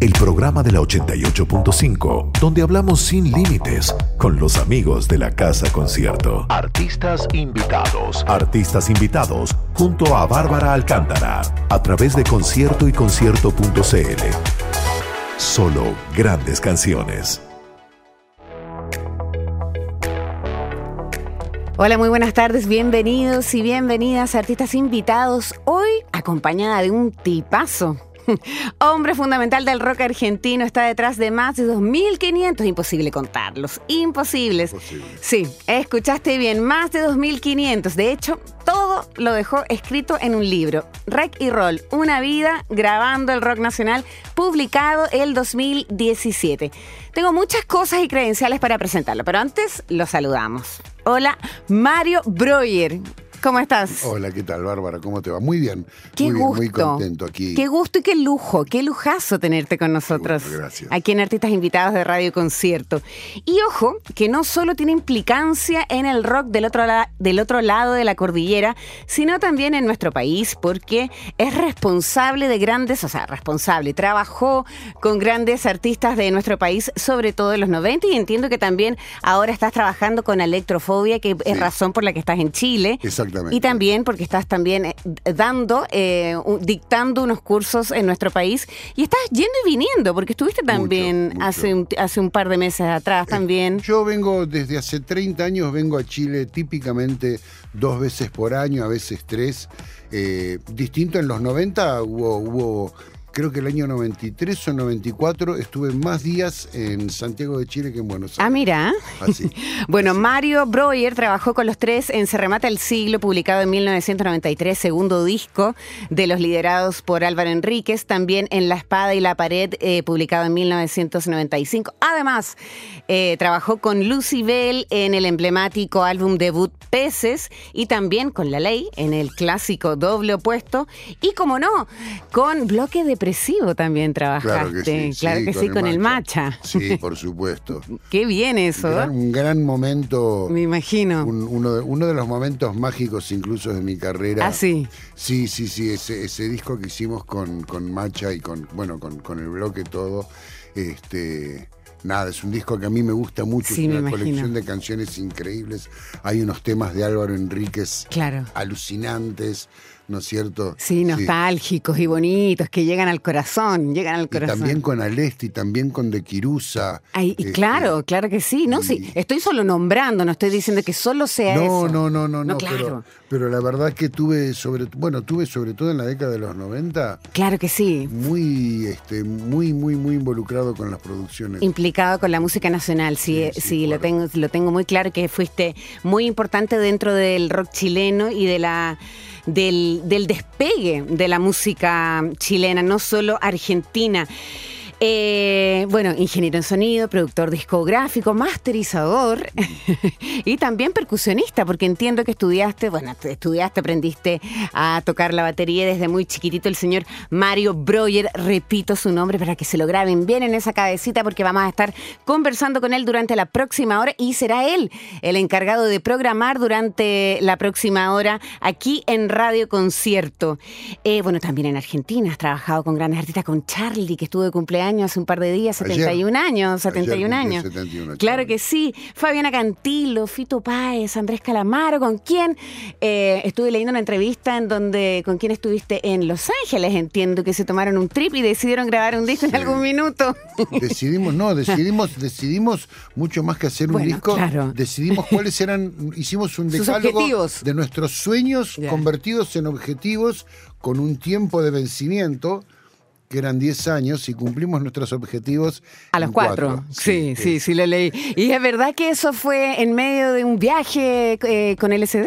El programa de la 88.5, donde hablamos sin límites con los amigos de la Casa Concierto. Artistas invitados. Artistas invitados junto a Bárbara Alcántara a través de concierto y concierto.cl. Solo grandes canciones. Hola, muy buenas tardes, bienvenidos y bienvenidas artistas invitados. Hoy acompañada de un tipazo Hombre fundamental del rock argentino está detrás de más de 2.500. Imposible contarlos. Imposibles. Sí, escuchaste bien, más de 2.500. De hecho, todo lo dejó escrito en un libro. Rec y Roll, una vida grabando el rock nacional, publicado el 2017. Tengo muchas cosas y credenciales para presentarlo, pero antes lo saludamos. Hola, Mario Breuer. ¿Cómo estás? Hola, ¿qué tal, Bárbara? ¿Cómo te va? Muy bien. Qué muy gusto. muy contento aquí. Qué gusto y qué lujo, qué lujazo tenerte con nosotros. Gusto, gracias. Aquí en Artistas Invitados de Radio Concierto. Y ojo, que no solo tiene implicancia en el rock del otro, del otro lado de la cordillera, sino también en nuestro país, porque es responsable de grandes, o sea, responsable, trabajó con grandes artistas de nuestro país, sobre todo en los 90, y entiendo que también ahora estás trabajando con Electrofobia, que es razón por la que estás en Chile. Exactamente. Y también porque estás también eh, dando, eh, dictando unos cursos en nuestro país y estás yendo y viniendo, porque estuviste también mucho. Hace, un, hace un par de meses atrás también. Yo vengo desde hace 30 años, vengo a Chile típicamente dos veces por año, a veces tres. Eh, distinto en los 90 hubo, hubo, creo que el año 93 o 94 estuve más días en Santiago de Chile que en Buenos Ah, Aires. mira. Así. Bueno, Mario Breuer trabajó con los tres en Se Remata el Siglo, publicado en 1993, segundo disco de los liderados por Álvaro Enríquez, también en La Espada y la Pared, eh, publicado en 1995. Además, eh, trabajó con Lucy Bell en el emblemático álbum debut Peces y también con La Ley en el clásico Doble Opuesto y, como no, con Bloque Depresivo también trabajaste. Claro que sí. Claro que sí, con el Macha. Sí, por supuesto. Qué bien eso. Gran- un gran momento. Me imagino. un- uno, de, uno de los momentos mágicos incluso de mi carrera. Ah, sí. Sí, sí, sí, ese, ese disco que hicimos con, con Macha y con, bueno, con, con el bloque todo, este, nada, es un disco que a mí me gusta mucho, Sí, es una colección de canciones increíbles, hay unos temas de Álvaro Enríquez Claro. alucinantes, ¿no es cierto? Sí, nostálgicos y bonitos que llegan al corazón, llegan al Y corazón. también con Alesti, también con De Quirusa. Ay, y este, claro, claro que sí. No, sí, estoy solo nombrando, no estoy diciendo que solo sea No, eso. no, no, no, no, claro. pero, pero la verdad que tuve sobre, bueno, tuve sobre todo en la década de los 90 Claro que sí. muy, este, muy, muy, muy involucrado con las producciones. Implicado con la música nacional, sí, Sí, sí, sí, lo tengo, lo tengo muy claro que fuiste muy importante dentro del rock chileno y de la del, del despegue de la música chilena, no solo argentina. Eh, bueno, ingeniero en sonido, productor discográfico, masterizador y también percusionista, porque entiendo que estudiaste, bueno, te- estudiaste, aprendiste a tocar la batería desde muy chiquitito, el señor Mario Breuer, repito su nombre para que se lo graben bien en esa cabecita, porque vamos a estar conversando con él durante la próxima hora y será él el encargado de programar durante la próxima hora aquí en Radio Concierto. Eh, bueno, también en Argentina has trabajado con grandes artistas, con Charlie, que estuvo de cumpleaños hace un par de días, Ayer. 71 años, Ayer 71 cumplió años. 71 claro que sí. Fabiana Cantilo, Fito Páez, Andrés Calamaro, ¿con quién? Eh, estuve leyendo una entrevista en donde, ¿con quién estuviste en Los Ángeles? Entiendo que se tomaron un trip y decidieron grabar un disco en algún minuto. Decidimos, no, decidimos, decidimos mucho más que hacer un Bueno, disco. claro. Decidimos cuáles eran, hicimos un decálogo de nuestros sueños convertidos en objetivos con un tiempo de vencimiento que eran 10 años y cumplimos nuestros objetivos A los cuatro. Sí, sí, sí, lo leí. ¿Y es verdad que eso fue en medio de un viaje eh, con LSD?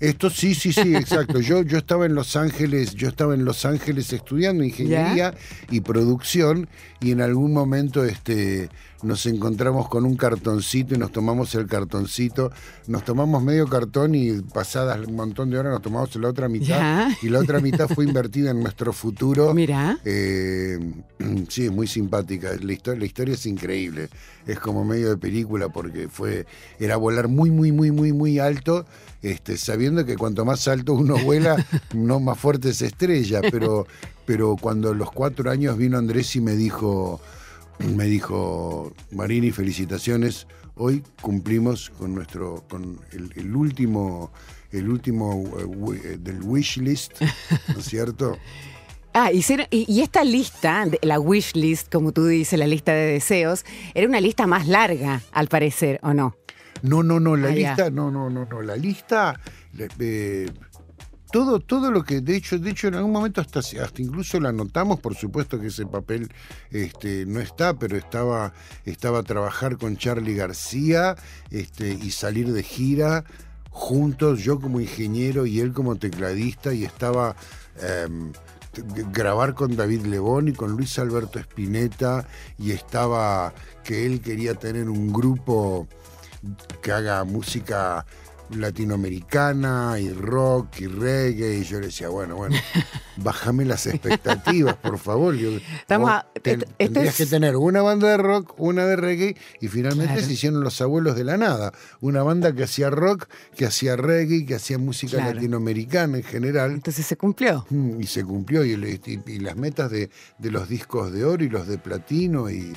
Esto sí, sí, sí, exacto. Yo, yo estaba en Los Ángeles, yo estaba en Los Ángeles estudiando ingeniería y producción y en algún momento este nos encontramos con un cartoncito y nos tomamos el cartoncito, nos tomamos medio cartón y pasadas un montón de horas nos tomamos la otra mitad Ya. y la otra mitad fue invertida en nuestro futuro. Mira. Eh, sí, es muy simpática. La historia, la historia es increíble. Es como medio de película porque fue era volar muy, muy, muy, muy, muy alto, este, sabiendo que cuanto más alto uno vuela, no más fuerte se estrella. Pero, pero cuando a los cuatro años vino Andrés y me dijo, me dijo, Marini, felicitaciones. Hoy cumplimos con nuestro, con el, el último, el último eh, eh, del wish list, ¿no es cierto? Ah, hicieron, y, y esta lista, la wish list, como tú dices, la lista de deseos, era una lista más larga, al parecer, ¿o no? No, no, no, la Ah, ya. lista, no, no, no, no, la lista, eh, todo, todo lo que, de hecho, de hecho, en algún momento hasta, hasta incluso la anotamos, por supuesto que ese papel este, no está, pero estaba, estaba trabajar con Charlie García este, y salir de gira juntos, yo como ingeniero y él como tecladista, y estaba em, grabar con David Lebón y con Luis Alberto Spinetta, y estaba que él quería tener un grupo que haga música latinoamericana y rock y reggae y yo le decía, bueno, bueno, bájame las expectativas, por favor. Yo- Estamos vos a- ten- esto- esto tendrías es- que tener una banda de rock, una de reggae y finalmente Claro. se hicieron los abuelos de la nada, una banda que hacía rock, que hacía reggae, que hacía música Claro. latinoamericana en general. Entonces se cumplió. Mm, Y se cumplió, y, el- y- y las metas de, de los discos de oro y los de platino, y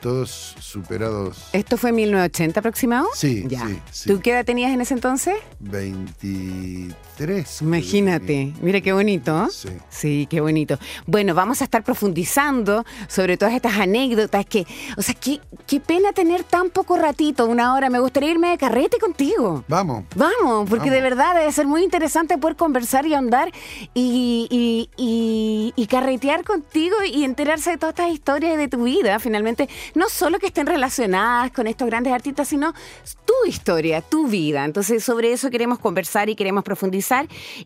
todos superados. ¿Esto fue en 1980 aproximado? Sí, ya. sí, sí. ¿Tú qué edad tenías en ese entonces? 23. Que Imagínate, mira qué bonito. Sí. Sí, qué bonito. Bueno, vamos a estar profundizando sobre todas estas anécdotas que, o sea, qué, qué pena tener tan poco ratito, una hora. Me gustaría irme de carrete contigo. Vamos. Vamos, porque Vamos. de verdad debe ser muy interesante poder conversar y ahondar y, y- y- y carretear contigo y enterarse de todas estas historias de tu vida, finalmente, no solo que estén relacionadas con estos grandes artistas, sino tu historia, tu vida. Entonces, sobre eso queremos conversar y queremos profundizar.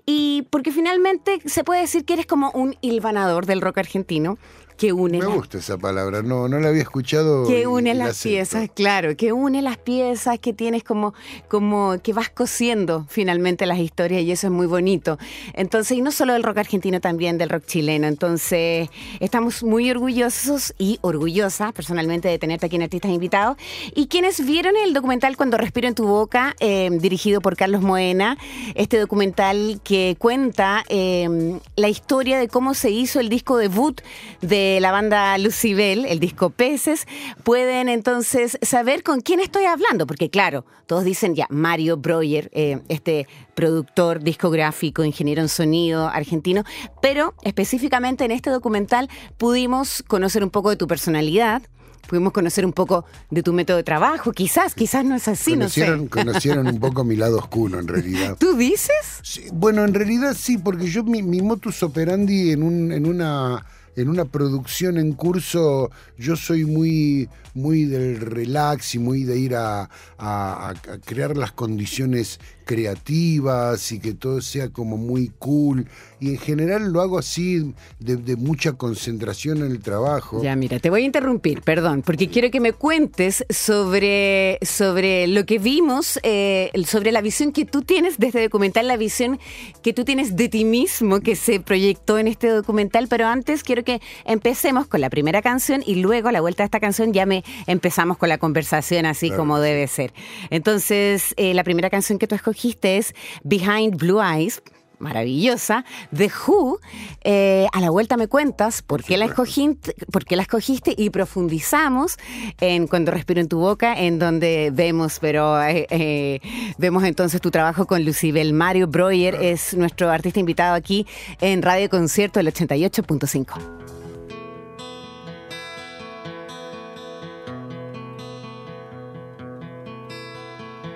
Y porque finalmente se puede decir que eres como un hilvanador del rock argentino que une Me la- gusta esa palabra, no, no la había escuchado. que une las piezas, claro, que une las piezas, que tienes como, como que vas cosiendo finalmente las historias y eso es muy bonito. Entonces, y no solo del rock argentino, también del rock chileno. Entonces, estamos muy orgullosos y orgullosas personalmente de tenerte aquí en Artistas Invitados. Y quienes vieron el documental Cuando Respiro en tu Boca, eh, dirigido por Carlos Moena, este documental que cuenta eh, la historia de cómo se hizo el disco debut de la banda Lucibel, el disco Peces, pueden entonces saber con quién estoy hablando, porque claro, todos dicen ya, Mario Breuer, eh, este productor discográfico, ingeniero en sonido argentino, pero específicamente en este documental pudimos conocer un poco de tu personalidad. Pudimos conocer un poco de tu método de trabajo, quizás, quizás no es así, no sé. conocieron, conocieron un poco mi lado oscuro, en realidad. ¿Tú dices? Sí, bueno, en realidad sí, porque yo mi, mi motus operandi en, un, en una en una producción en curso, yo soy muy, muy del relax y muy de ir a, a- a crear las condiciones creativas y que todo sea como muy cool. Y en general lo hago así, de, de mucha concentración en el trabajo. Ya, mira, te voy a interrumpir, perdón, porque quiero que me cuentes sobre, sobre lo que vimos, eh, sobre la visión que tú tienes de este documental, la visión que tú tienes de ti mismo que se proyectó en este documental, pero antes quiero que empecemos con la primera canción y luego a la vuelta de esta canción ya me empezamos con la conversación así Claro. como debe ser. Entonces, eh, la primera canción que tú escogiste es Behind Blue Eyes maravillosa, The Who. Eh, a la vuelta me cuentas por qué, la escogiste, por qué la escogiste y profundizamos en Cuando respiro en tu boca, en donde vemos, pero eh, eh, vemos entonces tu trabajo con Lucibel. Mario Breuer es nuestro artista invitado aquí en Radio Concierto del 88.5.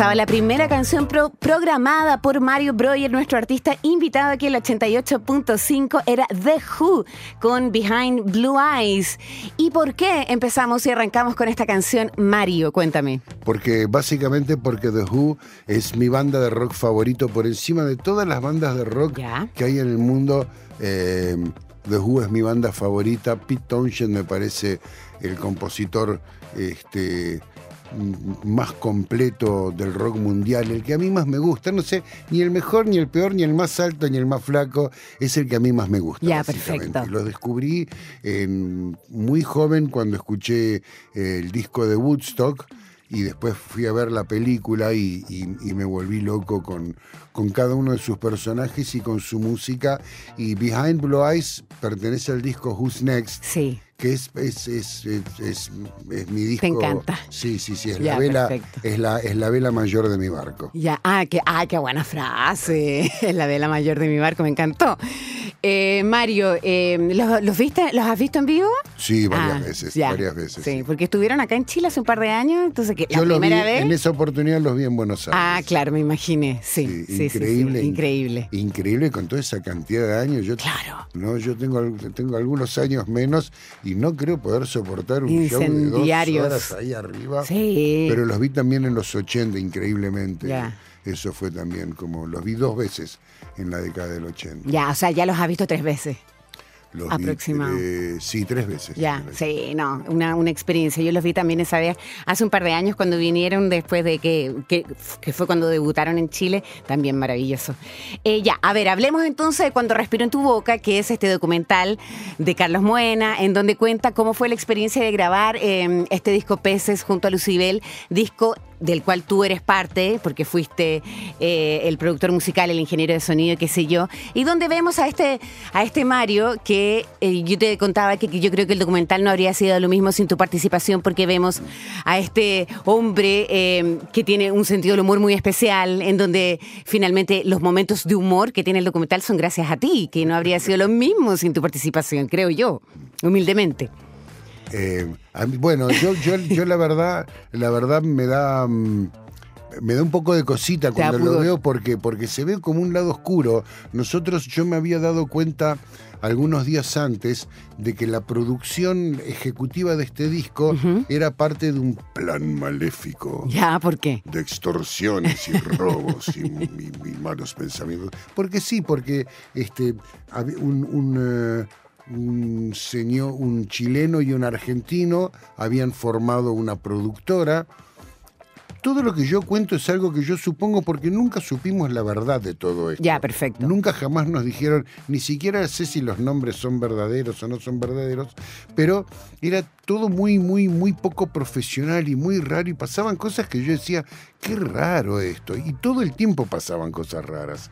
Pasaba la primera canción pro- programada por Mario Breuer, nuestro artista invitado aquí en el 88.5, era The Who con Behind Blue Eyes. ¿Y por qué empezamos y arrancamos con esta canción, Mario? Cuéntame. Porque básicamente porque The Who es mi banda de rock favorito por encima de todas las bandas de rock Ya. que hay en el mundo. eh, The Who es mi banda favorita. Pete Townshend me parece el compositor este, más completo del rock mundial, el que a mí más me gusta. No sé, ni el mejor, ni el peor, ni el más alto, ni el más flaco. Es el que a mí más me gusta. Ya, perfecto. Lo descubrí en- muy joven cuando escuché eh, el disco de Woodstock y después fui a ver la película y, y- y me volví loco con, con cada uno de sus personajes y con su música. Y Behind Blue Eyes pertenece al disco Who's Next, Sí. Que es, es, es, es- es- es mi disco. Te encanta. Sí, sí, sí, es Ya, la vela, perfecto. es la, es la vela mayor de mi barco. Ya, ah, qué, ah, qué buena frase. La vela mayor de mi barco, me encantó. Eh, Mario, eh, ¿los, los viste, ¿los has visto en vivo? Sí, varias Ah, veces, ya. varias veces. Sí, sí. porque estuvieron acá en Chile hace un par de años, entonces que la vi, primera vez. en esa oportunidad los vi en Buenos Aires. Ah, claro, me imaginé. Sí, Sí, sí, increíble. increíble. Increíble con toda esa cantidad de años. Yo, Claro. No, yo tengo, tengo algunos años menos y no creo poder soportar un show de dos horas ahí arriba. Sí. Pero los vi también en los 80, increíblemente. Ya. Eso fue también como, los vi dos veces en la década del 80. Ya, o sea, ya los has visto tres veces. Los vi, Aproximado. eh, sí, tres veces. Ya, sí, no, una, una experiencia. Yo los vi también esa vez, hace un par de años cuando vinieron, después de que, que, que fue cuando debutaron en Chile, también maravilloso. Eh, ya, a ver, hablemos entonces de Cuando Respiro en tu Boca, que es este documental de Carlos Moena, en donde cuenta cómo fue la experiencia de grabar eh, este disco Peces junto a Lucibel, disco del cual tú eres parte, porque fuiste eh, el productor musical, el ingeniero de sonido, qué sé yo, y donde vemos a este, a este Mario que eh, yo te contaba que, yo creo que el documental no habría sido lo mismo sin tu participación, porque vemos a este hombre eh, que tiene un sentido del humor muy especial, en donde finalmente los momentos de humor que tiene el documental son gracias a ti, que no habría sido lo mismo sin tu participación, creo yo, humildemente. Eh, a mí- bueno, yo, yo, yo la verdad, la verdad me da. mm, Me da un poco de cosita cuando lo veo porque, porque se ve como un lado oscuro. Nosotros, yo me había dado cuenta algunos días antes de que la producción ejecutiva de este disco era parte de un plan maléfico Ya, ¿por qué? de extorsiones y robos y, y- y malos pensamientos. Porque sí, porque este un, eh, un señor, un chileno y un argentino habían formado una productora. Todo lo que yo cuento es algo que yo supongo porque nunca supimos la verdad de todo esto. Ya, perfecto. Nunca jamás nos dijeron, ni siquiera sé si los nombres son verdaderos o no son verdaderos, pero era todo muy, muy, muy poco profesional y muy raro y pasaban cosas que yo decía, qué raro esto. Y todo el tiempo pasaban cosas raras.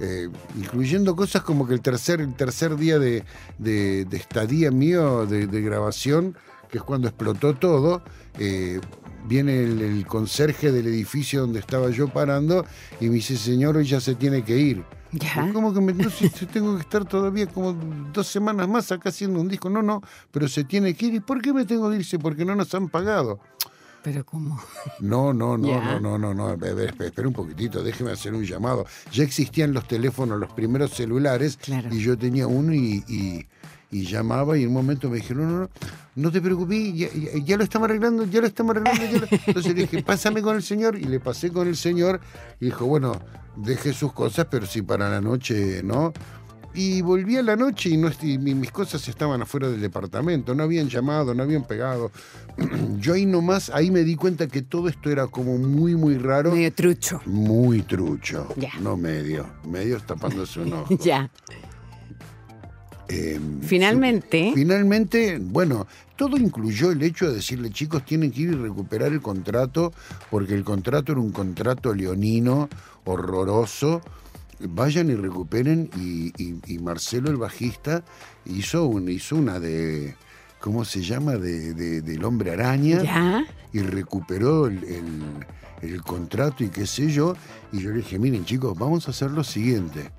Eh, incluyendo cosas como que el tercer, el tercer día de, de- de estadía mío de, de grabación, que es cuando explotó todo, eh, viene el, el conserje del edificio donde estaba yo parando y me dice, señor, hoy ya se tiene que ir. Ya. ¿Cómo que me, no, si tengo que estar todavía como dos semanas más acá haciendo un disco? No, no, pero se tiene que ir. ¿Y por qué me tengo que irse? Porque no nos han pagado. Pero ¿cómo? No, no, no, no, no, no, no. Espera, un poquitito, déjeme hacer un llamado. Ya existían los teléfonos, los primeros celulares, Claro. y yo tenía uno y, y- y llamaba y en un momento me dijeron, no, no, no, no te preocupes, ya, ya- ya lo estamos arreglando, ya lo estamos arreglando. ya lo-". Entonces le dije, pásame con el señor, y le pasé con el señor, y dijo, bueno, deje sus cosas, pero si para la noche, ¿no? Y volví a la noche y, no, mis cosas estaban afuera del departamento, no habían llamado, no habían pegado. Yo ahí nomás, ahí me di cuenta que todo esto era como muy, muy raro. Medio trucho. Muy trucho, Ya. no medio. Medio tapándose un ojo. Ya. Eh, Finalmente, Finalmente, bueno, todo incluyó el hecho de decirle, chicos, tienen que ir y recuperar el contrato, porque el contrato era un contrato leonino, horroroso. Vayan y recuperen. Y, y- y Marcelo, el bajista, hizo, un, hizo una de, ¿cómo se llama? De, de- del hombre araña ya. y recuperó el, el- el contrato y qué sé yo. Y yo le dije, miren chicos, vamos a hacer lo siguiente.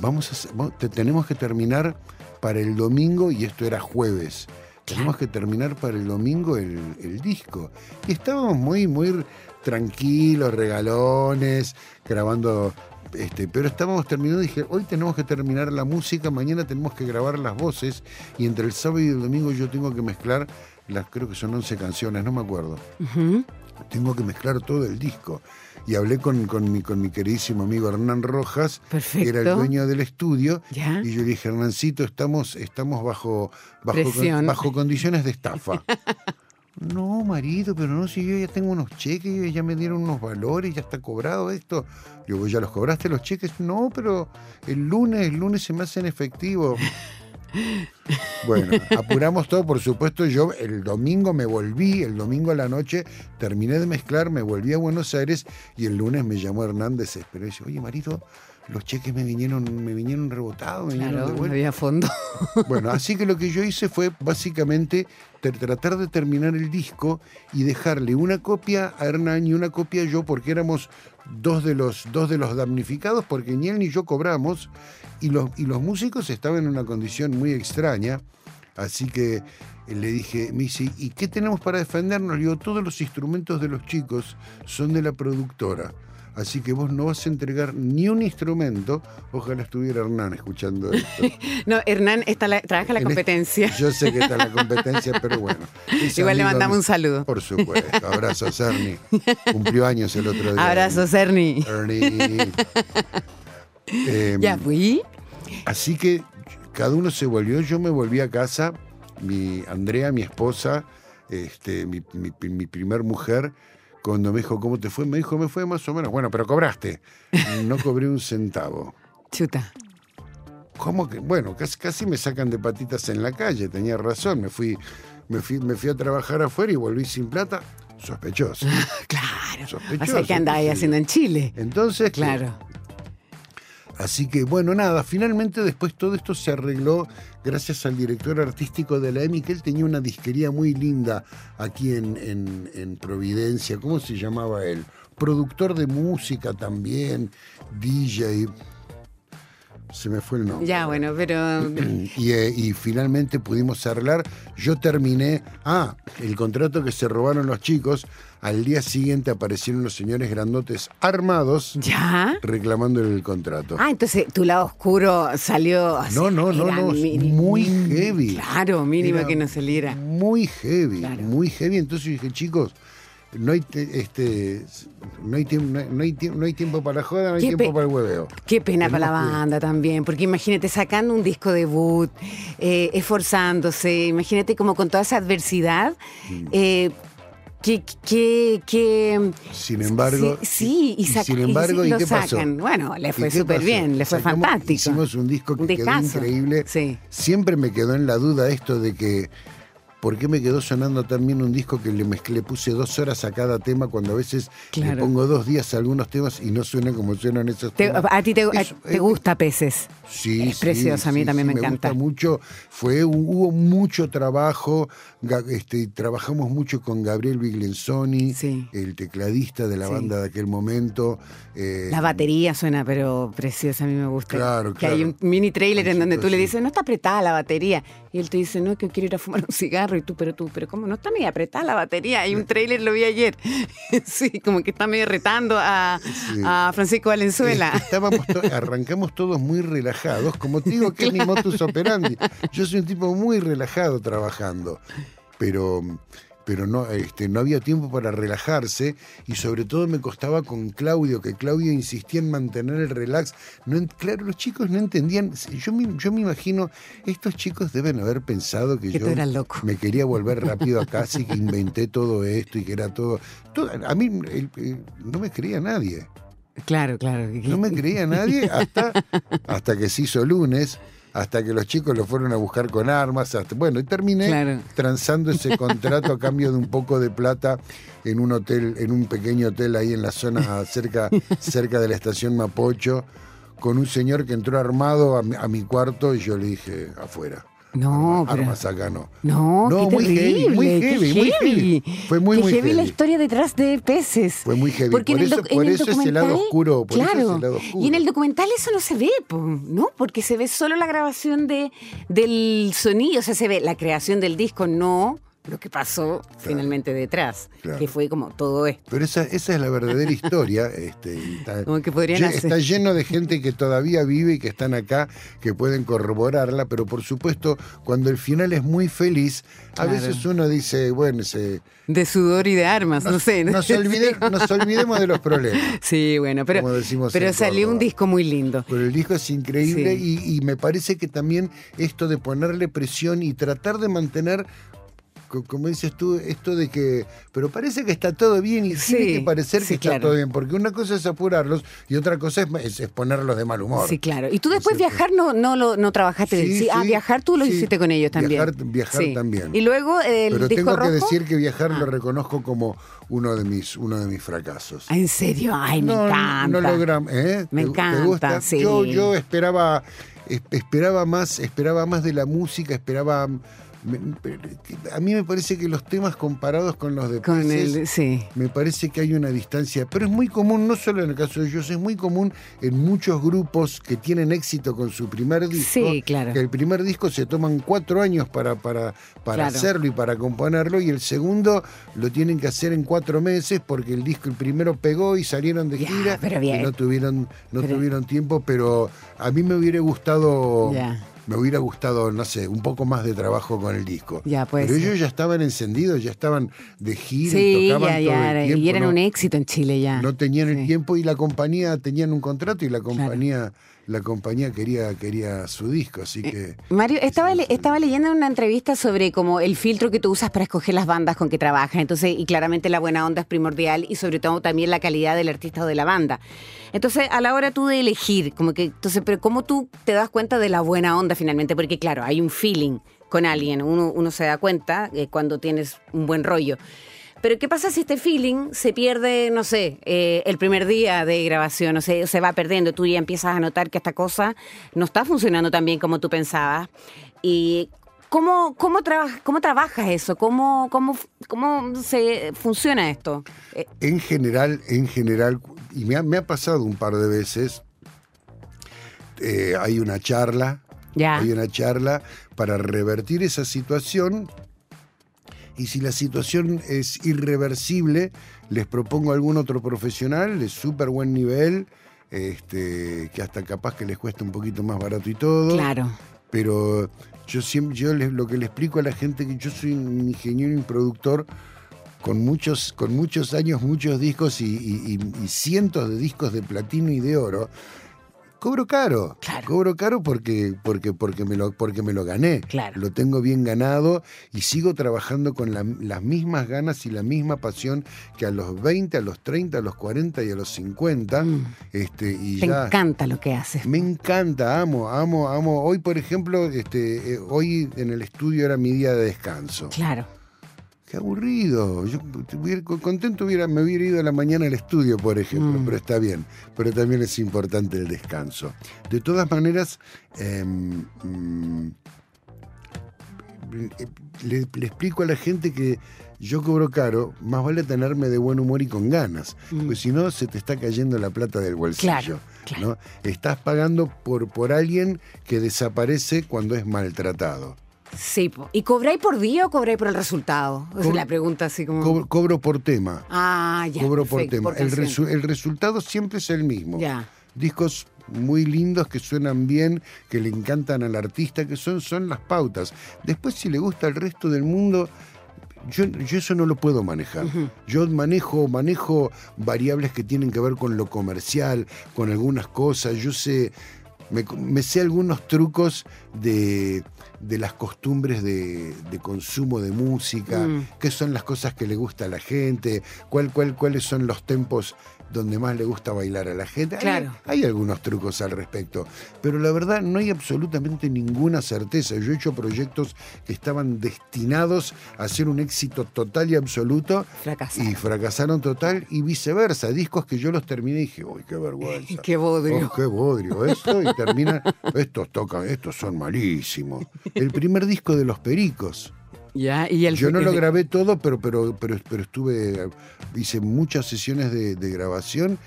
Vamos a hacer- va- te- tenemos que terminar para el domingo, y esto era jueves. Tenemos que terminar para el domingo el, el disco. Y estábamos muy, muy tranquilos, regalones, grabando. Este, pero estábamos terminando y dije, hoy tenemos que terminar la música, mañana tenemos que grabar las voces y entre el sábado y el domingo yo tengo que mezclar las, creo que son 11 canciones, no me acuerdo tengo que mezclar todo el disco. Y hablé con, con mi, con mi queridísimo amigo Hernán Rojas, que era el dueño del estudio, Ya. y yo le dije, Hernancito, estamos, estamos bajo, bajo, bajo condiciones de estafa. No, marido, pero no, si yo ya tengo unos cheques, ya me dieron unos valores, ya está cobrado esto. Yo, "¿Vos ¿ya los cobraste los cheques? No, pero el lunes, el lunes se me hacen efectivo. Bueno, apuramos todo, por supuesto. Yo el domingo me volví, el domingo a la noche terminé de mezclar, me volví a Buenos Aires y el lunes me llamó Hernández, pero dice, oye, marido, los cheques me vinieron, me vinieron rebotados, me vinieron Claro, de no vuelta. había fondo. Bueno, así que lo que yo hice fue básicamente tratar de terminar el disco y dejarle una copia a Hernán y una copia yo, porque éramos dos de los, dos de los damnificados, porque ni él ni yo cobramos, y los, y los músicos estaban en una condición muy extraña. Así que eh, le dije, me ¿y qué tenemos para defendernos? Le digo, todos los instrumentos de los chicos son de la productora. Así que vos no vas a entregar ni un instrumento. Ojalá estuviera Hernán escuchando esto. No, Hernán está la- trabaja la En este- competencia. Yo sé que está en la competencia, pero bueno. Igual le mandamos un saludo. Por supuesto. Abrazo, Cerny. Cumplió años el otro día. Abrazo, Cerny. Ernie. Eh, Ya fui. Así que cada uno se volvió, yo me volví a casa, mi Andrea, mi esposa, este, mi, mi- mi primer mujer, cuando me dijo, ¿cómo te fue? Me dijo, me fue más o menos. Bueno, pero cobraste. No cobré un centavo. Chuta. ¿Cómo que? Bueno, casi, casi me sacan de patitas en la calle, tenía razón. Me fui, me fui, me fui a trabajar afuera y volví sin plata. Sospechoso. Claro. Sospechoso, O sea, ¿qué andabas sí. haciendo en Chile? Entonces, Claro. Así que bueno, nada, finalmente después todo esto se arregló gracias al director artístico de la EMI, que él tenía una disquería muy linda aquí en, en- en Providencia. ¿Cómo se llamaba él? Productor de música también, DJ. Se me fue el nombre. Ya, bueno, pero. Y, eh, y finalmente pudimos arreglar. Yo terminé. Ah, el contrato que se robaron los chicos. Al día siguiente aparecieron los señores grandotes armados ¿Ya? reclamándole el contrato. Ah, entonces tu lado oscuro salió. sea, No, no, no, no, muy heavy. Claro, mínimo Era que no saliera. Muy heavy, Claro. muy heavy. Entonces dije, chicos, no hay, te- este, no hay, tiempo, no hay, no hay tiempo, no hay tiempo para la joda, no hay Qué tiempo para el hueveo. Qué pena para la que- banda también, porque imagínate sacando un disco debut, eh, esforzándose, imagínate como con toda esa adversidad. Mm. eh, que, que, que- Sin embargo, sí, sí, y, saca- sin embargo, y ¿y lo qué pasó? sacan. Bueno, le ¿Y fue súper bien, le fue Sacamos- fantástico. Hicimos un disco que Un quedó increíble. Sí. Siempre me quedó en la duda esto de que ¿por qué me quedó sonando tan bien un disco que le mezclé, puse dos horas a cada tema cuando a veces le pongo dos días a algunos temas y no suenan como suenan esos Te- temas? a ti te, a- te eh, gusta Peces. Sí, Es sí, precioso, a mí sí, también sí, me encanta. gusta mucho. Fue, hubo mucho trabajo. Este, trabajamos mucho con Gabriel Biglenzoni, Sí. el tecladista de la Sí. banda de aquel momento. eh, La batería suena, pero preciosa, a mí me gusta. Claro, Que hay claro. un mini trailer en donde tú le dices, no está apretada la batería. Y él te dice, no, que quiero ir a fumar un cigarro. Y tú, pero tú, pero ¿cómo no está medio apretada la batería? Hay un trailer, lo vi ayer. sí, como que está medio retando a, Sí. a Francisco Valenzuela. Eh, estábamos to- arrancamos todos muy relajados, como te digo que es mi modus operandi. Yo soy un tipo muy relajado trabajando, pero, pero no, este, no había tiempo para relajarse y sobre todo me costaba con Claudio, que Claudio insistía en mantener el relax. No, claro, los chicos no entendían. Yo me, yo me imagino, estos chicos deben haber pensado que, Que yo loco. me quería volver rápido a casa y que inventé todo esto y que era todo. todo- a mí el- el- no me creía nadie. Claro, claro. No me creía nadie hasta, hasta que se hizo lunes, hasta que los chicos lo fueron a buscar con armas. Hasta, bueno, y terminé Claro. transando ese contrato a cambio de un poco de plata en un hotel, en un pequeño hotel ahí en la zona cerca, cerca de la estación Mapocho, con un señor que entró armado a mi, a mi cuarto y yo le dije, afuera. No, armas, pero- acá no. No, No, qué muy heavy, terrible, muy heavy, muy heavy. Fue muy, Qué muy heavy la heavy. historia detrás de Peces. Fue muy heavy. Porque Por en el eso- doc- por en el eso es el lado documental- oscuro, por eso es claro. el lado oscuro. Y en el documental eso no se ve, ¿no? Porque se ve solo la grabación de, del sonido, o sea, se ve la creación del disco, no lo que pasó finalmente detrás, Claro. que fue como todo esto. Pero esa, esa es la verdadera historia. Este, está, Como que podrían hacer. está lleno de gente que todavía vive y que están acá, que pueden corroborarla, pero por supuesto, cuando el final es muy feliz, a Claro. veces uno dice, bueno, se, De sudor y de armas, no sé. nos, olvide- nos olvidemos de los problemas. Sí, bueno, pero, pero salió un disco muy lindo. Pero el disco es increíble Sí. y, y me parece que también esto de ponerle presión y tratar de mantener, como dices tú, esto de que, pero parece que está todo bien y Sí, tiene que parecer sí, que está todo bien, porque una cosa es apurarlos y otra cosa es, es, ponerlos de mal humor. Sí, claro. Y tú después viajar no, no, lo, no trabajaste. Sí, Sí, ah, viajar tú lo hiciste con ellos también. Viajar- viajar también. Y luego el Pero disco tengo rojo. que decir que viajar lo Ah. reconozco como uno de mis, uno de mis fracasos. ¿En serio? Ay, me no, encanta. No logramos, ¿eh? Me ¿Te- te encanta, gusta? sí. Yo, yo esperaba, es- esperaba más, esperaba más de la música, esperaba. A mí me parece que los temas comparados con los de Con Peces, el, sí. me parece que hay una distancia, pero es muy común, no solo en el caso de ellos, es muy común en muchos grupos que tienen éxito con su primer disco. Sí, claro. Que el primer disco se toman cuatro años para, para, para Claro. hacerlo y para componerlo, y el segundo lo tienen que hacer en cuatro meses porque el disco, el primero pegó y salieron de gira pero y no tuvieron, no Pero- tuvieron tiempo, pero a mí me hubiera gustado. Me hubiera gustado, no sé, un poco más de trabajo con el disco. Ya, puede Pero ellos ya estaban encendidos, ya estaban de gira Sí, y tocaban ya, todo ya. el era- tiempo. y eran ¿no? un éxito en Chile ya. No tenían el tiempo y la compañía, tenían un contrato y la compañía la compañía quería, quería su disco, así que... Mario, estaba, le- estaba leyendo una entrevista sobre como el filtro que tú usas para escoger las bandas con que trabajas. Entonces, y claramente la buena onda es primordial y sobre todo también la calidad del artista o de la banda. Entonces, a la hora tú de elegir, como que, entonces, pero ¿cómo tú te das cuenta de la buena onda finalmente? Porque claro, hay un feeling con alguien, uno, uno se da cuenta eh, cuando tienes un buen rollo. Pero ¿qué pasa si este feeling se pierde, no sé, eh, el primer día de grabación, o se, se va perdiendo? Tú ya empiezas a notar que esta cosa no está funcionando tan bien como tú pensabas. ¿Y cómo, cómo, traba- cómo trabajas eso? ¿Cómo, cómo, ¿Cómo se funciona esto? Eh, En general, en general, y me ha, me ha pasado un par de veces, eh, hay una charla, ya. hay una charla para revertir esa situación. Y si la situación es irreversible, les propongo a algún otro profesional de súper buen nivel, este, que hasta capaz que les cuesta un poquito más barato y todo. Claro. pero yo siempre yo les- lo que le explico a la gente que yo soy un ingeniero y un productor con muchos con muchos años muchos discos y, y- y- y cientos de discos de platino y de oro cobro caro Claro. cobro caro porque porque porque me lo porque me lo gané Claro. lo tengo bien ganado y sigo trabajando con la- las mismas ganas y la misma pasión que a los 20 a los 30 a los 40 y a los 50 Mm. este y Te ya encanta lo que haces. me encanta, amo, amo, amo. Hoy, por ejemplo, este, eh, hoy en el estudio era mi día de descanso. Claro. Qué aburrido. Yo contento hubiera, me hubiera ido a la mañana al estudio, por ejemplo, Mm. pero está bien. Pero también es importante el descanso. De todas maneras, em, mm, le, le explico a la gente que yo cobro caro, más vale tenerme de buen humor y con ganas, Mm. porque si no se te está cayendo la plata del bolsillo. Claro, claro. ¿no? Estás pagando por, por alguien que desaparece cuando es maltratado. Sí, po. ¿y cobráis por día o cobráis por el resultado? Es Cobro- la pregunta así como... Cobro, cobro por tema. Ah, ya. cobro por tema. por el, canción. resu- el resultado siempre es el mismo. Ya. Discos muy lindos que suenan bien, que le encantan al artista, que son, son las pautas. Después, si le gusta al resto del mundo, yo, yo eso no lo puedo manejar. Yo manejo, manejo variables que tienen que ver con lo comercial, con algunas cosas. Yo sé, me, me sé algunos trucos de, de las costumbres de, de consumo de música, Mm. qué son las cosas que le gusta a la gente, cuál, cuál, cuáles son los tempos donde más le gusta bailar a la gente. Hay- Claro. Hay, algunos trucos al respecto, pero la verdad no hay absolutamente ninguna certeza. Yo he hecho proyectos que estaban destinados a ser un éxito total y absoluto Fracasaron. y fracasaron total y viceversa. Discos que yo los terminé y dije, uy, qué vergüenza. Qué bodrio. Oh, qué bodrio esto y termina estos tocan estos son malísimos el primer disco de los Pericos Ya, y el yo no lo grabé todo pero pero pero, pero estuve hice muchas sesiones de, de grabación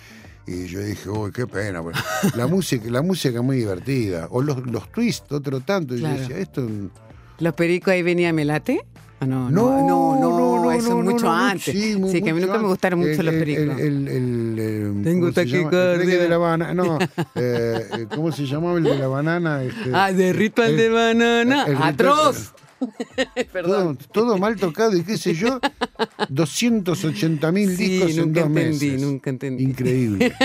y yo dije uy qué pena bueno, la música la música muy divertida o los los twists otro tanto y Claro. yo decía esto ¿Los pericos ahí venía Melate? No, no, no, no, no, no, eso no, mucho no, antes. Sí, Sí, que a mí mucho nunca me gustaron mucho los El- pericos. El, el, el, el- Tengo taquicardia. de la banana. No, eh, eh, ¿cómo se llamaba el de la banana? Este, Ah, de ritual el- de banana. el ritual- Todo, mal tocado y qué sé yo, 280 mil Sí, discos en dos entendí, meses. nunca entendí. Increíble.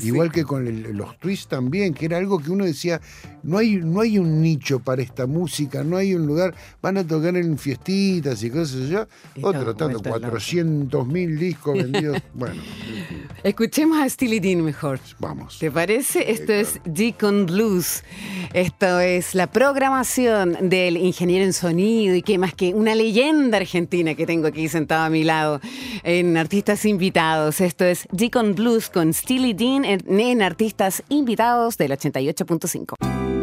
Sí. Igual que con el- los twists también, que era algo que uno decía, no hay, no hay un nicho para esta música, no hay un lugar, van a tocar en fiestitas y cosas así. Y Otro tanto, vuelta loca. 400 mil discos vendidos. Bueno, Escuchemos a Steely Dan mejor. vamos. ¿Te parece? Esto es Deacon Blues. Esto es la programación del ingeniero en sonido y que más que una leyenda argentina que tengo aquí sentado a mi lado en Artistas Invitados. Esto es Deacon Blues con Steely Dan en, en Artistas Invitados del 88.5.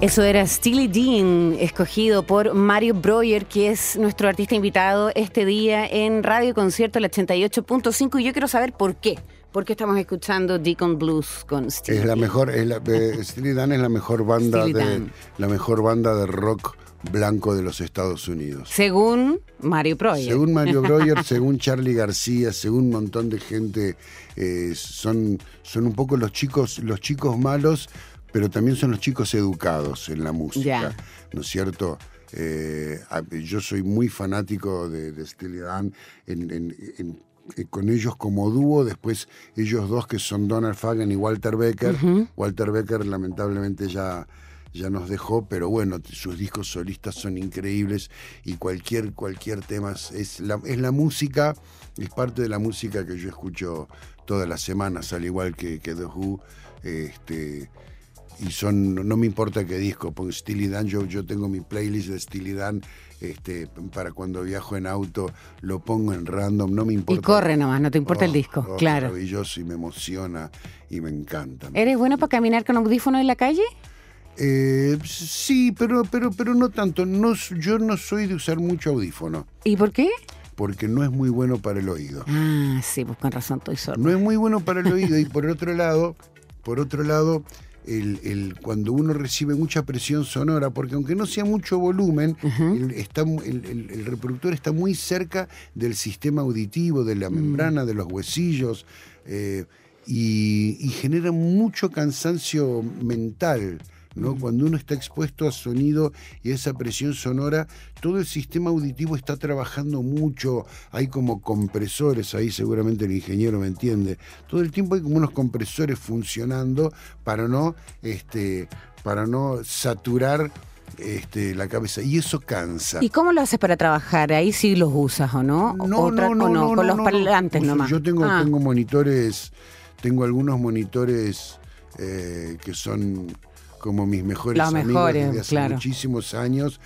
Eso era Steely Dean, escogido por Mario Breuer, que es nuestro artista invitado este día en Radio Concierto, el 88.5. Y yo quiero saber por qué. ¿Por qué estamos escuchando Deacon Blues con Steely Es la mejor, es la, eh, Steely Dan es la mejor banda Steely de Dan. la mejor banda de rock blanco de los Estados Unidos. Según Mario Breuer. Según Mario Breuer, según Charlie García, según un montón de gente, eh, son, son un poco los chicos, los chicos malos, pero también son los chicos educados en la música. ¿no es cierto? Eh, yo soy muy fanático de, de Steely Dan, en- en- en- eh, con ellos como dúo, después ellos dos que son Donald Fagan y Walter Becker. Walter Becker lamentablemente ya, ya nos dejó, pero bueno, sus discos solistas son increíbles y cualquier, cualquier tema es- es la, es la música, es parte de la música que yo escucho todas las semanas, al igual que, que The Who. Este, y son, no me importa qué disco, porque Steely Dan, yo, yo tengo mi playlist de Steely Dan, este, para cuando viajo en auto, lo pongo en random, no me importa. Y corre nomás, no te importa el Oh, disco, oh, claro. Maravilloso y me emociona y me encanta. ¿Eres bueno para caminar con audífonos en la calle? Eh, sí, pero, pero, pero no tanto. No, yo no soy de usar mucho audífono, ¿Y por qué? porque no es muy bueno para el oído. Ah, sí, pues con razón estoy sordo. No es muy bueno para el oído y por otro lado, por otro lado, el, el- cuando uno recibe mucha presión sonora, porque aunque no sea mucho volumen, mu- el- el- el reproductor está muy cerca del sistema auditivo, de la membrana, de los huesillos, eh, y, y genera mucho cansancio mental. ¿No? Cuando uno está expuesto a sonido y a esa presión sonora, todo el sistema auditivo está trabajando mucho, hay como compresores, ahí seguramente el ingeniero me entiende, todo el tiempo hay como unos compresores funcionando para no, este, para no saturar este, la cabeza, y eso cansa. ¿Y cómo lo haces para trabajar? Ahí sí los usas o no? Otra- o no, con los parlantes nomás. Yo tengo, Ah, tengo monitores, tengo algunos monitores eh, que son como mis mejores Los amigos mejores, desde hace claro. muchísimos años.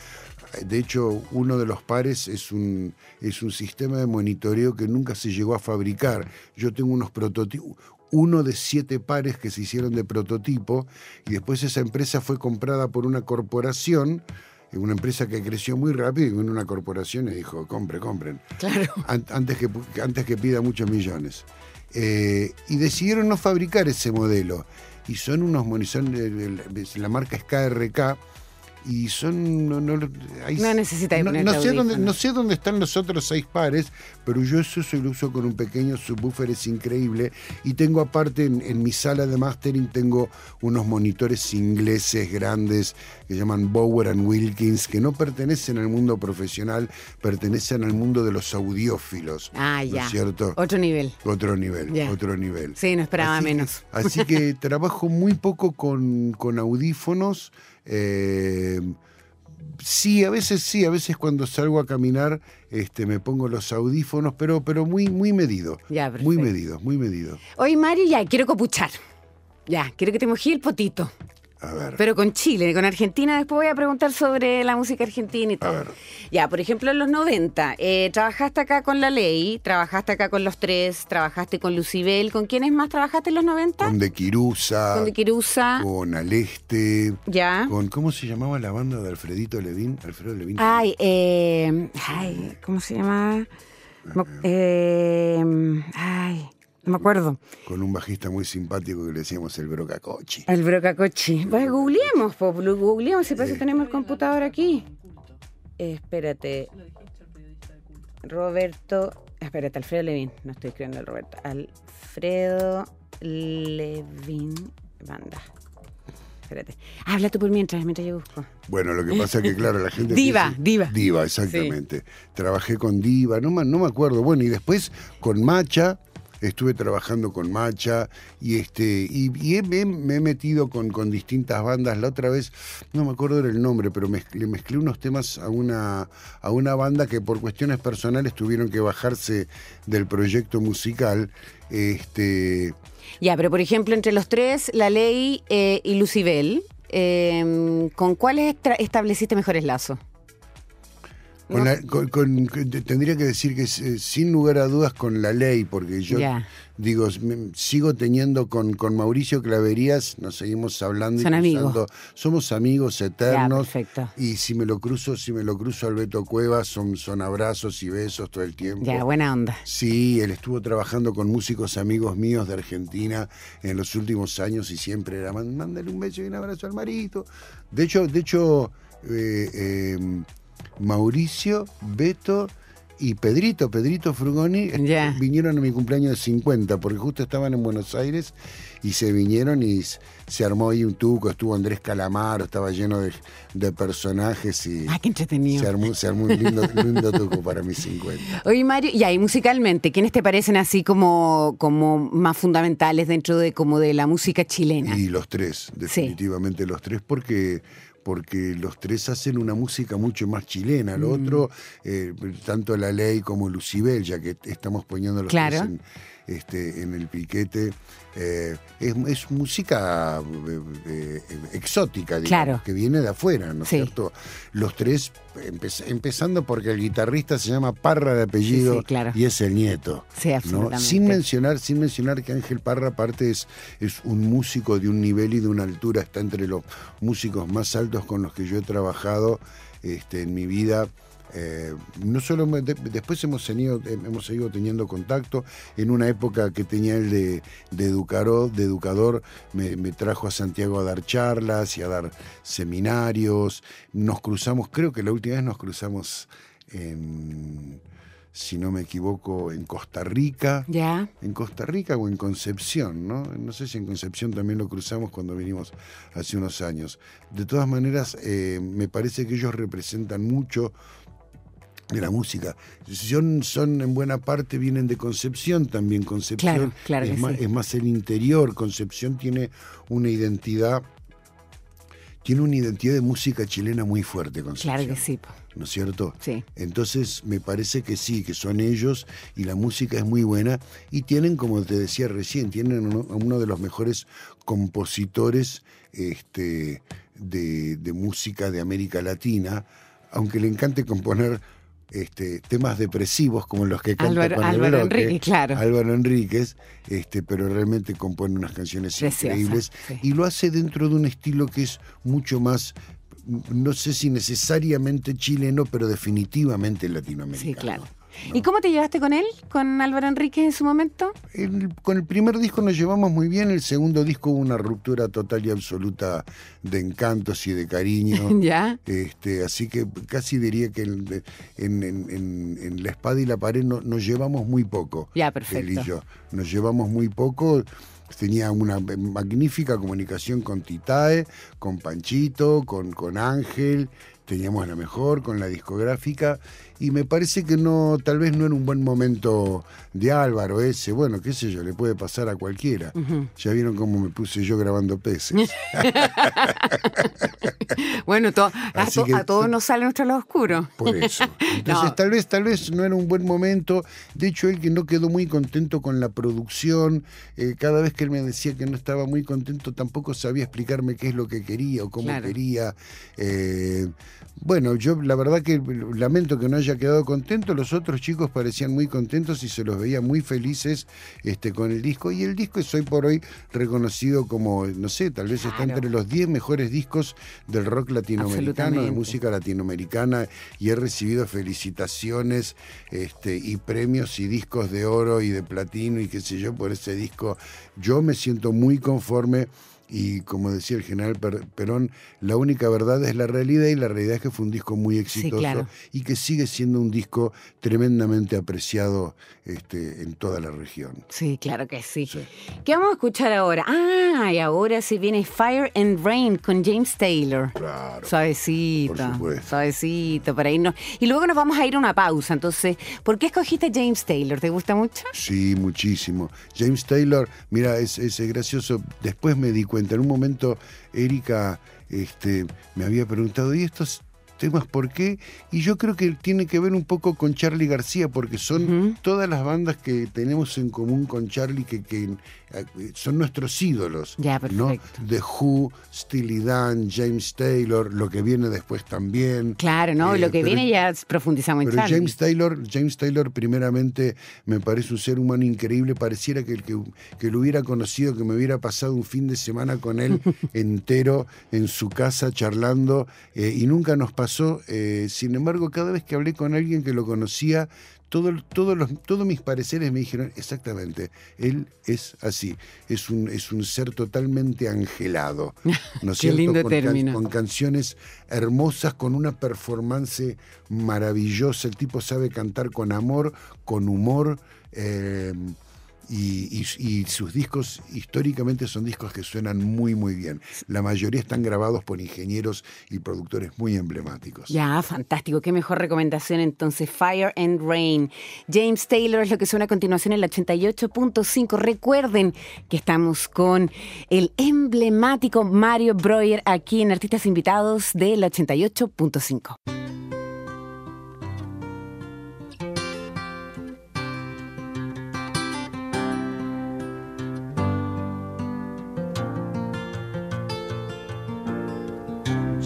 De hecho, uno de los pares es un, es un sistema de monitoreo que nunca se llegó a fabricar. Yo tengo unos prototipos, uno de siete pares que se hicieron de prototipo, y después esa empresa fue comprada por una corporación, una empresa que creció muy rápido, y una corporación y dijo, compre, compren Claro. an- antes que, antes que pida muchos millones. Eh, y decidieron no fabricar ese modelo. Y son unos monitores, la marca es KRK, y son... No, no, No no sé dónde, no sé dónde están los otros seis pares, pero yo eso se lo uso con un pequeño subwoofer, es increíble. Y tengo aparte en, en mi sala de mastering, tengo unos monitores ingleses grandes que llaman Bower and Wilkins, que no pertenecen al mundo profesional, pertenecen al mundo de los audiófilos. Ah, ¿no ya. es cierto? Otro nivel. Otro nivel, otro nivel. Sí, no esperaba Así que- menos. así que trabajo muy poco con, con audífonos. Eh, sí, a veces sí, a veces cuando salgo a caminar este, me pongo los audífonos, pero, pero muy, muy medido. Ya, muy medido, muy medido. Oye, Mario, ya, quiero copuchar. Ya, quiero que te mojí el potito. A ver. Pero con Chile, con Argentina, después voy a preguntar sobre la música argentina y todo. ver. Ya, por ejemplo, en los 90, eh, trabajaste acá con La Ley, trabajaste acá con Los Tres, trabajaste con Lucibel. ¿Con quiénes más trabajaste en los 90? Con De Quirusa, Con De Quirusa. con Aleste, Ya. con ¿cómo se llamaba la banda de Alfredito Levín? Alfredo Levín. Ay, eh, ay, ¿cómo se llama? Mo- eh, ay, no me acuerdo. Con un bajista muy simpático que le decíamos el Brocacochi. El brocacochi. Pues googleemos, po, googleemos si parece que tenemos el computador aquí. Eh, espérate. Roberto. Espérate, Alfredo Levin. No estoy escribiendo el Roberto. Alfredo Levin Banda. Espérate. Habla tú por mientras, mientras yo busco. Bueno, lo que pasa es que, claro, la gente. Diva, diva. Diva, exactamente. Trabajé con Diva, no me acuerdo. Bueno, y después con Macha, estuve trabajando con Macha, y este y, me, me he metido con, con distintas bandas. La otra vez, no me acuerdo del nombre, pero mezclé, le mezclé unos temas a una, a una banda que por cuestiones personales tuvieron que bajarse del proyecto musical. Este. Ya, pero por ejemplo, entre los tres, La Ley eh, y Lucibel, eh, ¿con cuáles estableciste mejores lazos? Con la- con- con- con- te- tendría que decir que eh, sin lugar a dudas con la ley, porque yo digo, sigo teniendo con, con Mauricio Claverías, nos seguimos hablando y Son amigos. cruzando. Somos amigos eternos. perfecto. Y si me lo cruzo, si me lo cruzo al Beto Cuevas, son, son abrazos y besos todo el tiempo. Ya, buena onda. Sí, él estuvo trabajando con músicos amigos míos de Argentina en los últimos años y siempre era "Man- mándale un beso y un abrazo al marito. De hecho, de hecho, eh, eh, Mauricio, Beto y Pedrito, Pedrito Frugoni, Ya. vinieron a mi cumpleaños de 50, porque justo estaban en Buenos Aires y se vinieron y se armó ahí un tuco, estuvo Andrés Calamaro, estaba lleno de, de personajes y Ah, qué entretenido. se armó, se armó un lindo, lindo tuco para mis 50. Oye, Mario, y ahí musicalmente, ¿quiénes te parecen así como, como más fundamentales dentro de como de la música chilena? Y los tres, definitivamente los tres, porque, porque los tres hacen una música mucho más chilena. Mm. Lo otro, eh, tanto La Ley como Lucibel, ya que estamos poniendo los Claro. tres en, este, en el piquete, eh, es, es música eh, eh, exótica, digamos, Claro. que viene de afuera, ¿no es Sí. cierto? Los tres, empe- empezando porque el guitarrista se llama Parra de apellido Sí, sí, claro. y es el nieto. Sí, ¿no? Sin mencionar, sin mencionar que Ángel Parra aparte es, es un músico de un nivel y de una altura, está entre los músicos más altos con los que yo he trabajado este, en mi vida. Eh, no solo me- de- después hemos tenido, eh, hemos seguido teniendo contacto. En una época que tenía el de, de educador, de educador me, me trajo a Santiago a dar charlas y a dar seminarios. Nos cruzamos, creo que la última vez nos cruzamos en, si no me equivoco, en Costa Rica. Ya, En Costa Rica o en Concepción, ¿no? No sé si en Concepción también lo cruzamos cuando vinimos hace unos años. De todas maneras, eh, me parece que ellos representan mucho de la música. Son, son en buena parte, vienen de Concepción también. Concepción Claro, claro es, más, sí. es más el interior. Concepción tiene una identidad, tiene una identidad de música chilena muy fuerte, Concepción. claro que sí. ¿No es cierto? Sí. Entonces me parece que sí, que son ellos y la música es muy buena y tienen, como te decía recién, tienen uno, de los mejores compositores este, de, de música de América Latina, aunque le encante componer este, temas depresivos como los que canta Álvaro- Álvaro Enríquez, claro. Álvaro Enríquez, este, pero realmente compone unas canciones increíbles sí. y lo hace dentro de un estilo que es mucho más no sé si necesariamente chileno, pero definitivamente latinoamericano. Sí, claro. ¿Y cómo te llevaste con él, con Álvaro Enríquez en su momento? El- con el primer disco nos llevamos muy bien, el segundo disco hubo una ruptura total y absoluta de encantos y de cariño. ya. Este, así que casi diría que en, en- en- en- en la espada y la pared no- nos llevamos muy poco. Ya, él perfecto. y yo. Nos llevamos muy poco. Tenía una magnífica comunicación con Titae, con Panchito, con, con Ángel. Teníamos la mejor con la discográfica. Y me parece que no, tal vez no era un buen momento de Álvaro ese. Bueno, qué sé yo, le puede pasar a cualquiera. Ya vieron cómo me puse yo grabando peces. Bueno, to- a, Así to- que- a todos nos sale nuestro lado oscuro. Por eso. Entonces, No. tal vez, tal vez no era un buen momento. De hecho, él que no quedó muy contento con la producción, eh, cada vez que él me decía que no estaba muy contento, tampoco sabía explicarme qué es lo que quería o cómo Claro. quería. Eh, bueno, yo la verdad que lamento que no haya quedado contento. Los otros chicos parecían muy contentos y se los veía muy felices este, con el disco. Y el disco es hoy por hoy reconocido como, no sé, tal vez está entre los 10 mejores discos del rock latinoamericano, de música latinoamericana y he recibido felicitaciones este, y premios y discos de oro y de platino y qué sé yo por ese disco. Yo me siento muy conforme y como decía el general Per- Perón, la única verdad es la realidad y la realidad es que fue un disco muy exitoso claro. y que sigue siendo un disco tremendamente apreciado este, en toda la región. Sí, claro que sí. Sí. ¿Qué vamos a escuchar ahora? Ah, y ahora sí viene Fire and Rain con James Taylor. Claro. Suavecito, Por supuesto. suavecito, para irnos. Y luego nos vamos a ir a una pausa. Entonces, ¿por qué escogiste James Taylor? ¿Te gusta mucho? Sí, muchísimo. James Taylor, mira, es, es gracioso. Después me di cuenta, en un momento Erika este, me había preguntado, ¿y estos temas por qué. Y yo creo que tiene que ver un poco con Charlie García, porque son todas las bandas que tenemos en común con Charlie que, que, son nuestros ídolos. Ya, ¿no? The Who, Steely Dan, James Taylor, lo que viene después también. Claro, ¿no? Eh, Lo que pero- viene ya profundizamos en Pero Charlie. James Taylor, James Taylor primeramente me parece un ser humano increíble, pareciera que el que, que lo hubiera conocido, que me hubiera pasado un fin de semana con él entero en su casa charlando eh, y nunca nos pasó. eh, sin embargo, cada vez que hablé con alguien que lo conocía, todo, todo los, todos mis pareceres me dijeron exactamente, él es así, es un, es un ser totalmente angelado. ¿no Qué cierto? lindo con, can- término. con canciones hermosas, con una performance maravillosa. El tipo sabe cantar con amor, con humor. eh, y, y- y sus discos históricamente son discos que suenan muy muy bien. La mayoría están grabados por ingenieros y productores muy emblemáticos. Ya, fantástico. Qué mejor recomendación entonces. Fire and Rain. James Taylor es lo que suena a continuación en el 88.5. Recuerden que estamos con el emblemático Mario Breuer aquí en Artistas Invitados del 88.5.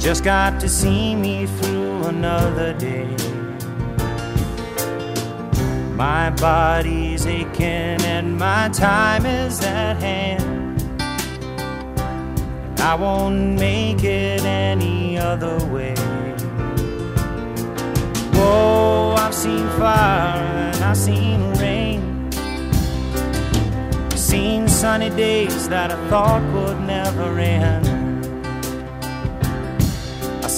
Just got to see me through another day. My body's aching and my time is at hand. I won't make it any other way. Whoa, I've seen fire and I've seen rain. Seen sunny days that I thought would never end.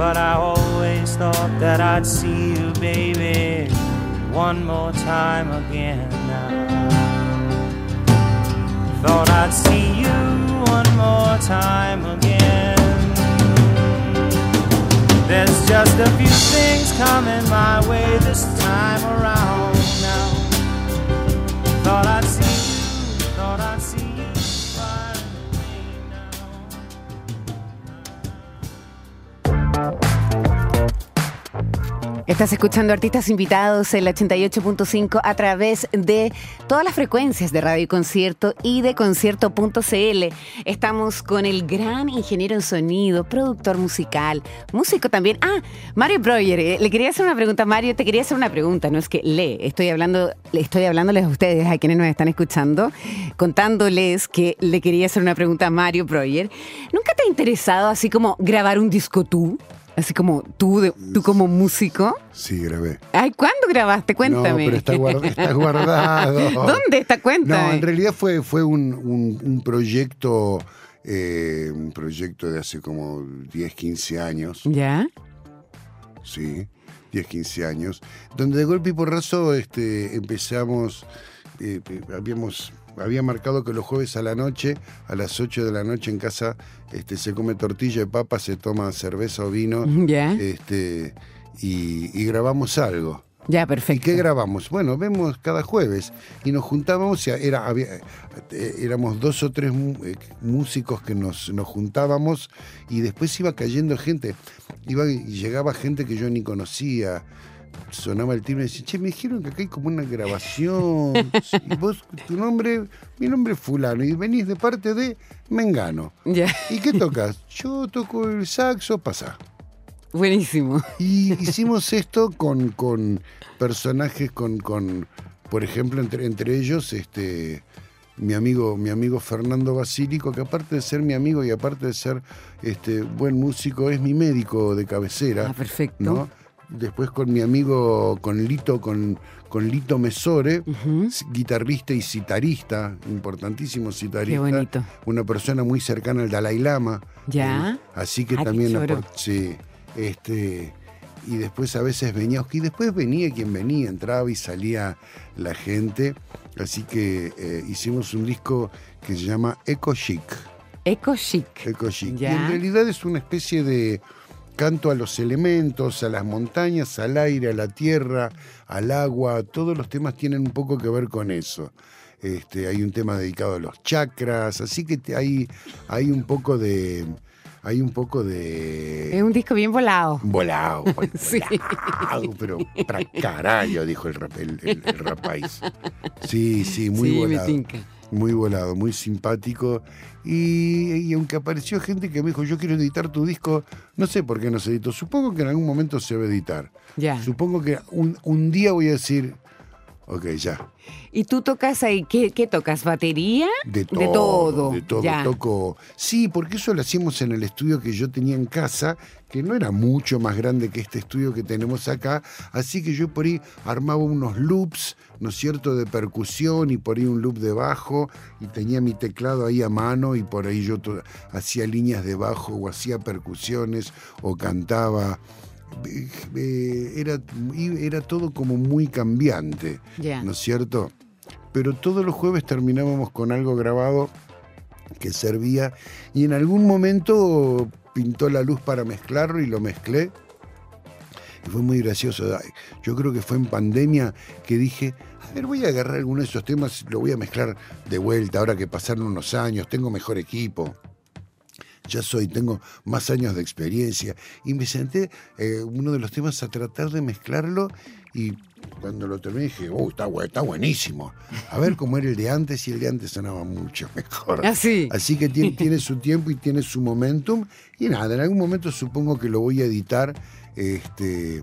But I always thought that I'd see you, baby, one more time again now. Thought I'd see you one more time again. There's just a few things coming my way this time around now. Thought I'd see Estás escuchando artistas invitados en el 88.5 a través de todas las frecuencias de Radio y Concierto y de concierto.cl. Estamos con el gran ingeniero en sonido, productor musical, músico también. Ah, Mario Breuer. eh, Le quería hacer una pregunta, Mario. Te quería hacer una pregunta. No es que le estoy hablando, estoy hablándoles a ustedes, a quienes nos están escuchando, contándoles que le quería hacer una pregunta a Mario Breuer. ¿Nunca te ha interesado así como grabar un disco tú? Así como tú, de- tú como músico. Sí, grabé. Ay, ¿cuándo grabaste? Cuéntame. No, pero está, guarda- está guardado. ¿Dónde está? No, Cuéntame. en realidad fue, fue un, un- un proyecto, eh, un proyecto de hace como 10, 15 años, ¿Ya? sí, 10, 15 años, donde de golpe y porrazo este, empezamos, eh, eh, habíamos, había marcado que los jueves a la noche, a las 8 de la noche en casa, este, se come tortilla de papa, se toma cerveza o vino, ¿Ya? este, y, y grabamos algo. Ya, ¿Y perfecto. qué grabamos? Bueno, vemos cada jueves y nos juntábamos, y era, había- eh, éramos dos o tres eh, músicos que nos, nos juntábamos y después iba cayendo gente, iba y llegaba gente que yo ni conocía, sonaba el timbre y decía, che, me dijeron que acá hay como una grabación, y vos, tu nombre, mi nombre es fulano, y venís de parte de Mengano. Ya. ¿Y qué tocas? Yo toco el saxo, pasa. Buenísimo. Y hicimos esto con, con personajes, con, con, por ejemplo, entre, entre ellos, este, mi amigo, mi amigo Fernando Basílico, que aparte de ser mi amigo y aparte de ser este, buen músico, es mi médico de cabecera. Ah, perfecto. ¿no? Después con mi amigo, con Lito, con, con Lito Mesore, guitarrista y citarista, importantísimo citarista. Qué bonito. Una persona muy cercana al Dalai Lama. Ya. Eh, así que también sí, este y después a veces venía y después venía quien venía, entraba y salía la gente. Así que eh, hicimos un disco que se llama Eco Chic. Eco chic. Eco Chic. Y en realidad es una especie de canto a los elementos, a las montañas, al aire, a la tierra, al agua. Todos los temas tienen un poco que ver con eso. Este, hay un tema dedicado a los chakras, así que hay, hay un poco de. Hay un poco de. Es un disco bien volado. Volado, volado, Sí. pero para carajo, dijo el, rap, el, el-. Sí, sí, muy sí, me volado. tinca. Muy volado, muy simpático. Y, y aunque apareció gente que me dijo, yo quiero editar tu disco, no sé por qué no se editó. Supongo que en algún momento se va a editar. Supongo que un, un día voy a decir, ok, ya. ¿Y tú tocas ahí? ¿Qué, qué tocas? ¿Batería? De todo. De todo. De todo. Ya. Toco. Sí, porque eso lo hacíamos en el estudio que yo tenía en casa, que no era mucho más grande que este estudio que tenemos acá. Así que yo por ahí armaba unos loops, ¿no es cierto?, de percusión y por ahí un loop de bajo y tenía mi teclado ahí a mano y por ahí yo hacía líneas de bajo o hacía percusiones o cantaba. Eh, Era, era todo como muy cambiante. ¿no es cierto? Pero todos los jueves terminábamos con algo grabado que servía y en algún momento pintó la luz para mezclarlo y lo mezclé. Y fue muy gracioso. Yo creo que fue en pandemia que dije, a ver, voy a agarrar alguno de esos temas lo voy a mezclar de vuelta, ahora que pasaron unos años, tengo mejor equipo. Ya soy, tengo más años de experiencia. Y me senté eh, uno de los temas a tratar de mezclarlo y cuando lo terminé dije, oh, está, está buenísimo. A ver cómo era el de antes y el de antes sonaba mucho mejor. Ah, sí. Así que tiene, tiene su tiempo y tiene su momentum. Y nada, en algún momento supongo que lo voy a editar. Este,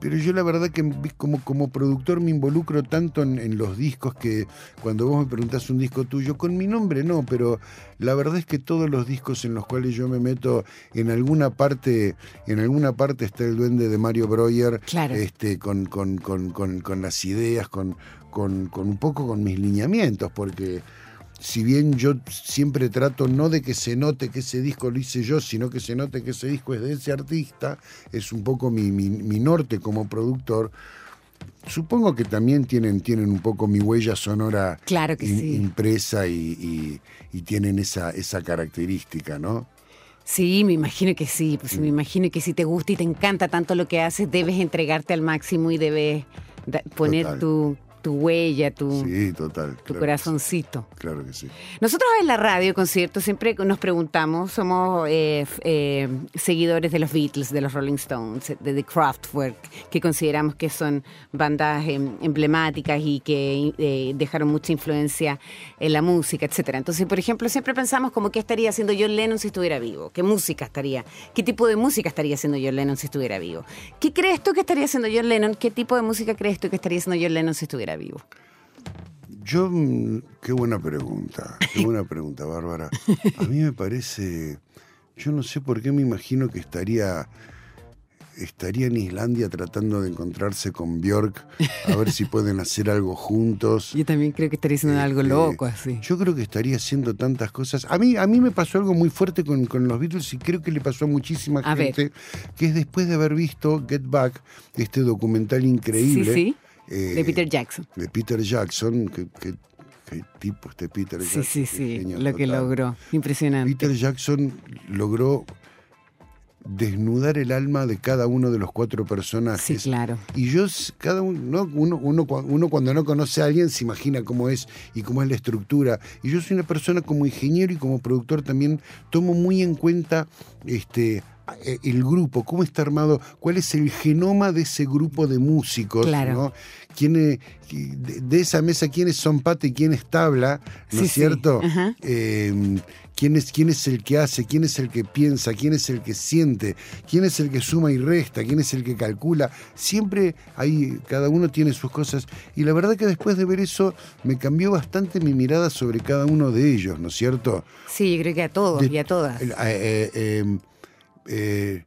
pero yo la verdad que como, como productor me involucro tanto en, en los discos que cuando vos me preguntás un disco tuyo, con mi nombre no, pero la verdad es que todos los discos en los cuales yo me meto, en alguna parte, en alguna parte está el duende de Mario Breuer, Claro. este, con, con, con, con, con las ideas, con, con, con un poco con mis lineamientos, porque si bien yo siempre trato no de que se note que ese disco lo hice yo, sino que se note que ese disco es de ese artista, es un poco mi, mi- mi norte como productor. Supongo que también tienen, tienen un poco mi huella sonora Claro que sí. impresa y, y- y tienen esa, esa característica, ¿no? Sí, me imagino que sí. Pues Mm. me imagino que si te gusta y te encanta tanto lo que haces, debes entregarte al máximo y debes poner Total. tu, tu huella, tu, Sí, total. tu claro que corazoncito. sí, Claro que sí. Nosotros en la radio, concierto, siempre nos preguntamos, somos eh, eh, seguidores de los Beatles, de los Rolling Stones, de The Kraftwerk, que consideramos que son bandas em, emblemáticas y que eh, dejaron mucha influencia en la música, etcétera. Entonces, por ejemplo, siempre pensamos como qué estaría haciendo John Lennon si estuviera vivo, qué música estaría, qué tipo de música estaría haciendo John Lennon si estuviera vivo. ¿Qué crees tú que estaría haciendo John Lennon? ¿Qué tipo de música crees tú que estaría haciendo John Lennon si estuviera vivo? Yo, mm, qué buena pregunta, qué buena pregunta, Bárbara. A mí me parece, yo no sé por qué me imagino que estaría estaría en Islandia tratando de encontrarse con Björk a ver si pueden hacer algo juntos. Yo también creo que estaría haciendo algo Este, loco así. Yo creo que estaría haciendo tantas cosas. A mí, a mí me pasó algo muy fuerte con, con los Beatles y creo que le pasó a muchísima A ver. gente, que es después de haber visto Get Back, este documental increíble. Sí, sí. Eh, De Peter Jackson. de Peter Jackson, que, que- qué tipo este Peter Sí, Jackson. sí, sí. genio Lo que logró. Impresionante. Peter Jackson logró desnudar el alma de cada uno de los cuatro Sí, personajes. claro. Y yo, cada uno, ¿no? uno, uno, uno cuando no conoce a alguien se imagina cómo es y cómo es la estructura. Y yo soy una persona como ingeniero y como productor también tomo muy en cuenta este el grupo, cómo está armado, cuál es el genoma de ese grupo de músicos, Claro. ¿no? ¿Quién es- de, esa mesa, quiénes son pata y quién es tabla, ¿no Sí, es cierto? Eh, ¿quién, es, quién es el que hace, quién es el que piensa, quién es el que siente, quién es el que suma y resta, quién es el que calcula. Siempre hay, cada uno tiene sus cosas. Y la verdad que después de ver eso me cambió bastante mi mirada sobre cada uno de ellos, ¿no es cierto? Sí, yo creo que a todos De- y a todas. Eh, eh, eh,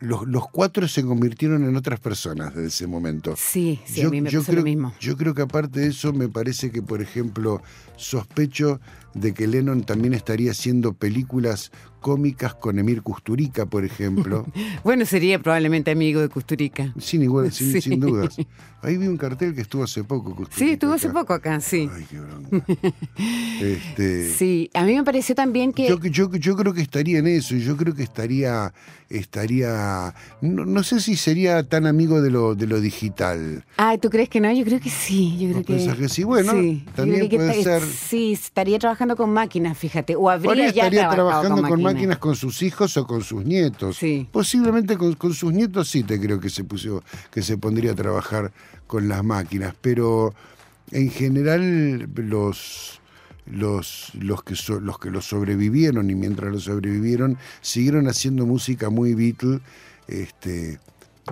los, los cuatro se convirtieron en otras personas desde ese momento. Sí, sí, a mí me pasó creo, lo mismo. yo creo que aparte de eso, me parece que, por ejemplo, sospecho de que Lennon también estaría haciendo películas cómicas con Emir Kusturica, por ejemplo. Bueno, sería probablemente amigo de Custurica. sin, igual, sin, Sí. sin dudas. Ahí vi un cartel que estuvo hace poco. Kusturica, Sí, estuvo hace poco acá, sí. Ay, qué bronca. Este, Sí, a mí me pareció también que... Yo, yo, yo creo que estaría en eso, y yo creo que estaría, estaría, no, no sé si sería tan amigo de lo, de lo digital. Ay, ¿tú crees que no? Yo creo que sí. Yo creo ¿Vos que... sí? Bueno, Sí, también que puede ser. Sí, estaría trabajando con máquinas, fíjate. O habría ya trabajado trabajando con, máquinas. máquinas con sus hijos o con sus nietos. Sí. Posiblemente con, con sus nietos sí te creo que se puso, que se pondría a trabajar con las máquinas, pero en general los los, los, que so- los que lo sobrevivieron y mientras lo sobrevivieron siguieron haciendo música muy Beatle. Este,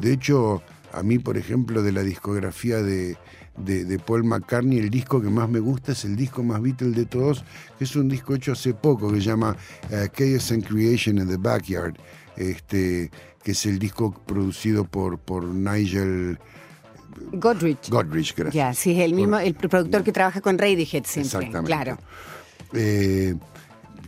de hecho, a mí, por ejemplo, de la discografía de, de, de Paul McCartney, el disco que más me gusta es el disco más Beatle de todos, que es un disco hecho hace poco que se llama eh, Chaos and Creation in the Backyard, este, que es el disco producido por, por Nigel Godrich. Godrich, gracias. Ya, sí, es el mismo, Por- el productor que trabaja con Radiohead siempre. Exactamente. Claro. Eh,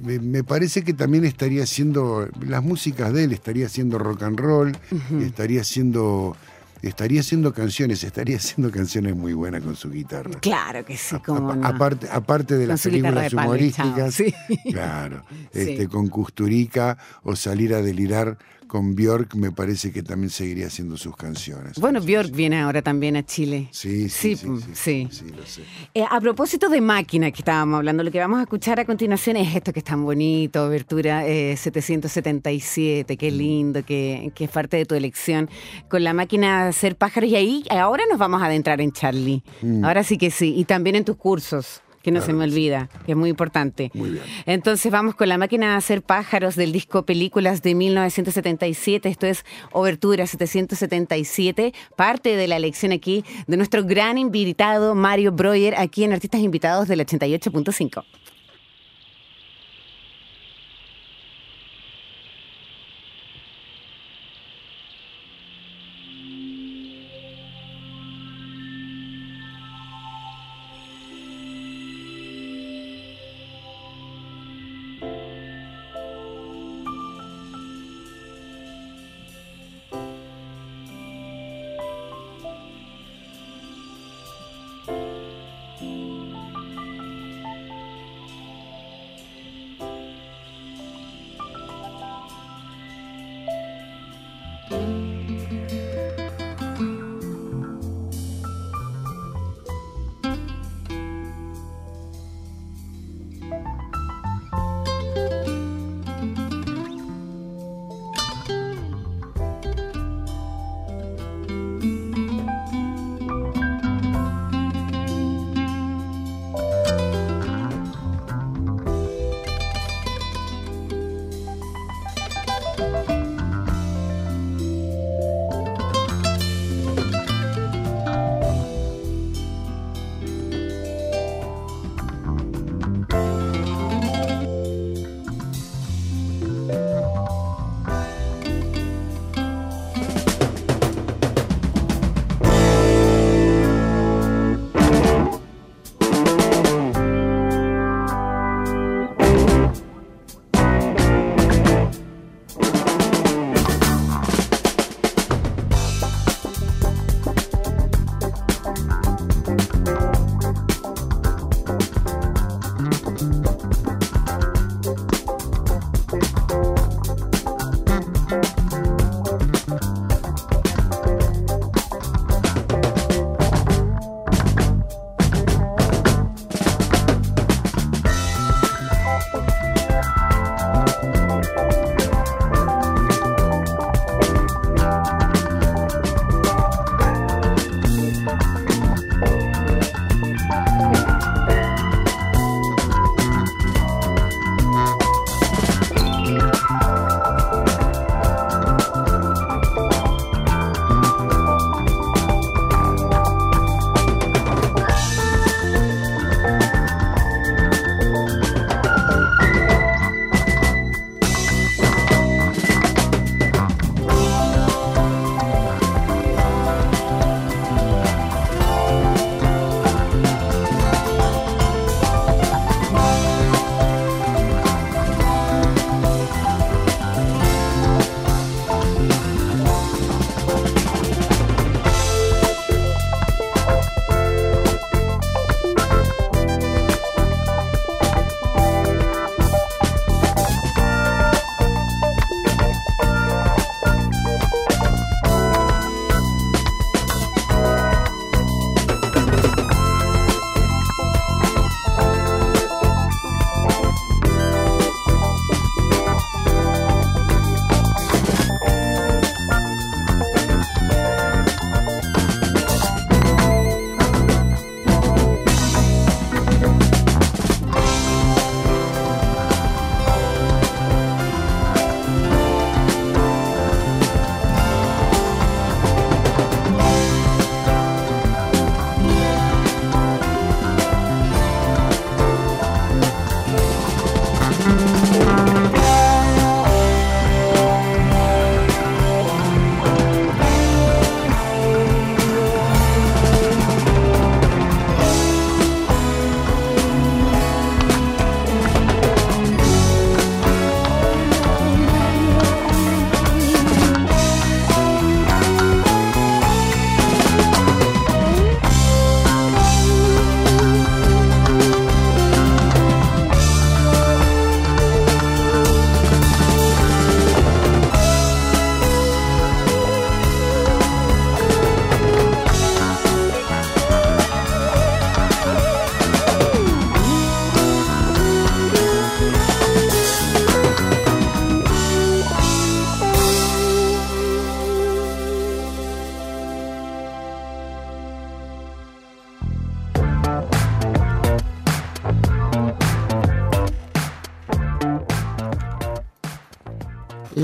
me, me parece que también estaría haciendo las músicas de él, estaría haciendo rock and roll, estaría haciendo estaría haciendo canciones, estaría haciendo canciones muy buenas con su guitarra. Claro que sí, como no. aparte, aparte de Con las películas de humorísticas, sí. claro, Sí. este, con Custurica o salir a delirar con Björk, me parece que también seguiría haciendo sus canciones. Bueno, Björk viene ahora también a Chile. Sí, sí, Sí, sí, sí, sí. sí, lo sé. Eh, a propósito de máquina que estábamos hablando, lo que vamos a escuchar a continuación es esto que es tan bonito, Abertura eh, 777, qué lindo, que, que es parte de tu elección, con la máquina de hacer pájaros. Y ahí, ahora nos vamos a adentrar en Charlie. Ahora sí que sí. Y también en tus cursos. Que no se me olvida, que es muy importante. Muy bien. Entonces vamos con la máquina de hacer pájaros del disco Películas de 1977. Esto es Obertura 777, parte de la elección aquí de nuestro gran invitado Mario Breuer, aquí en Artistas Invitados del 88.5.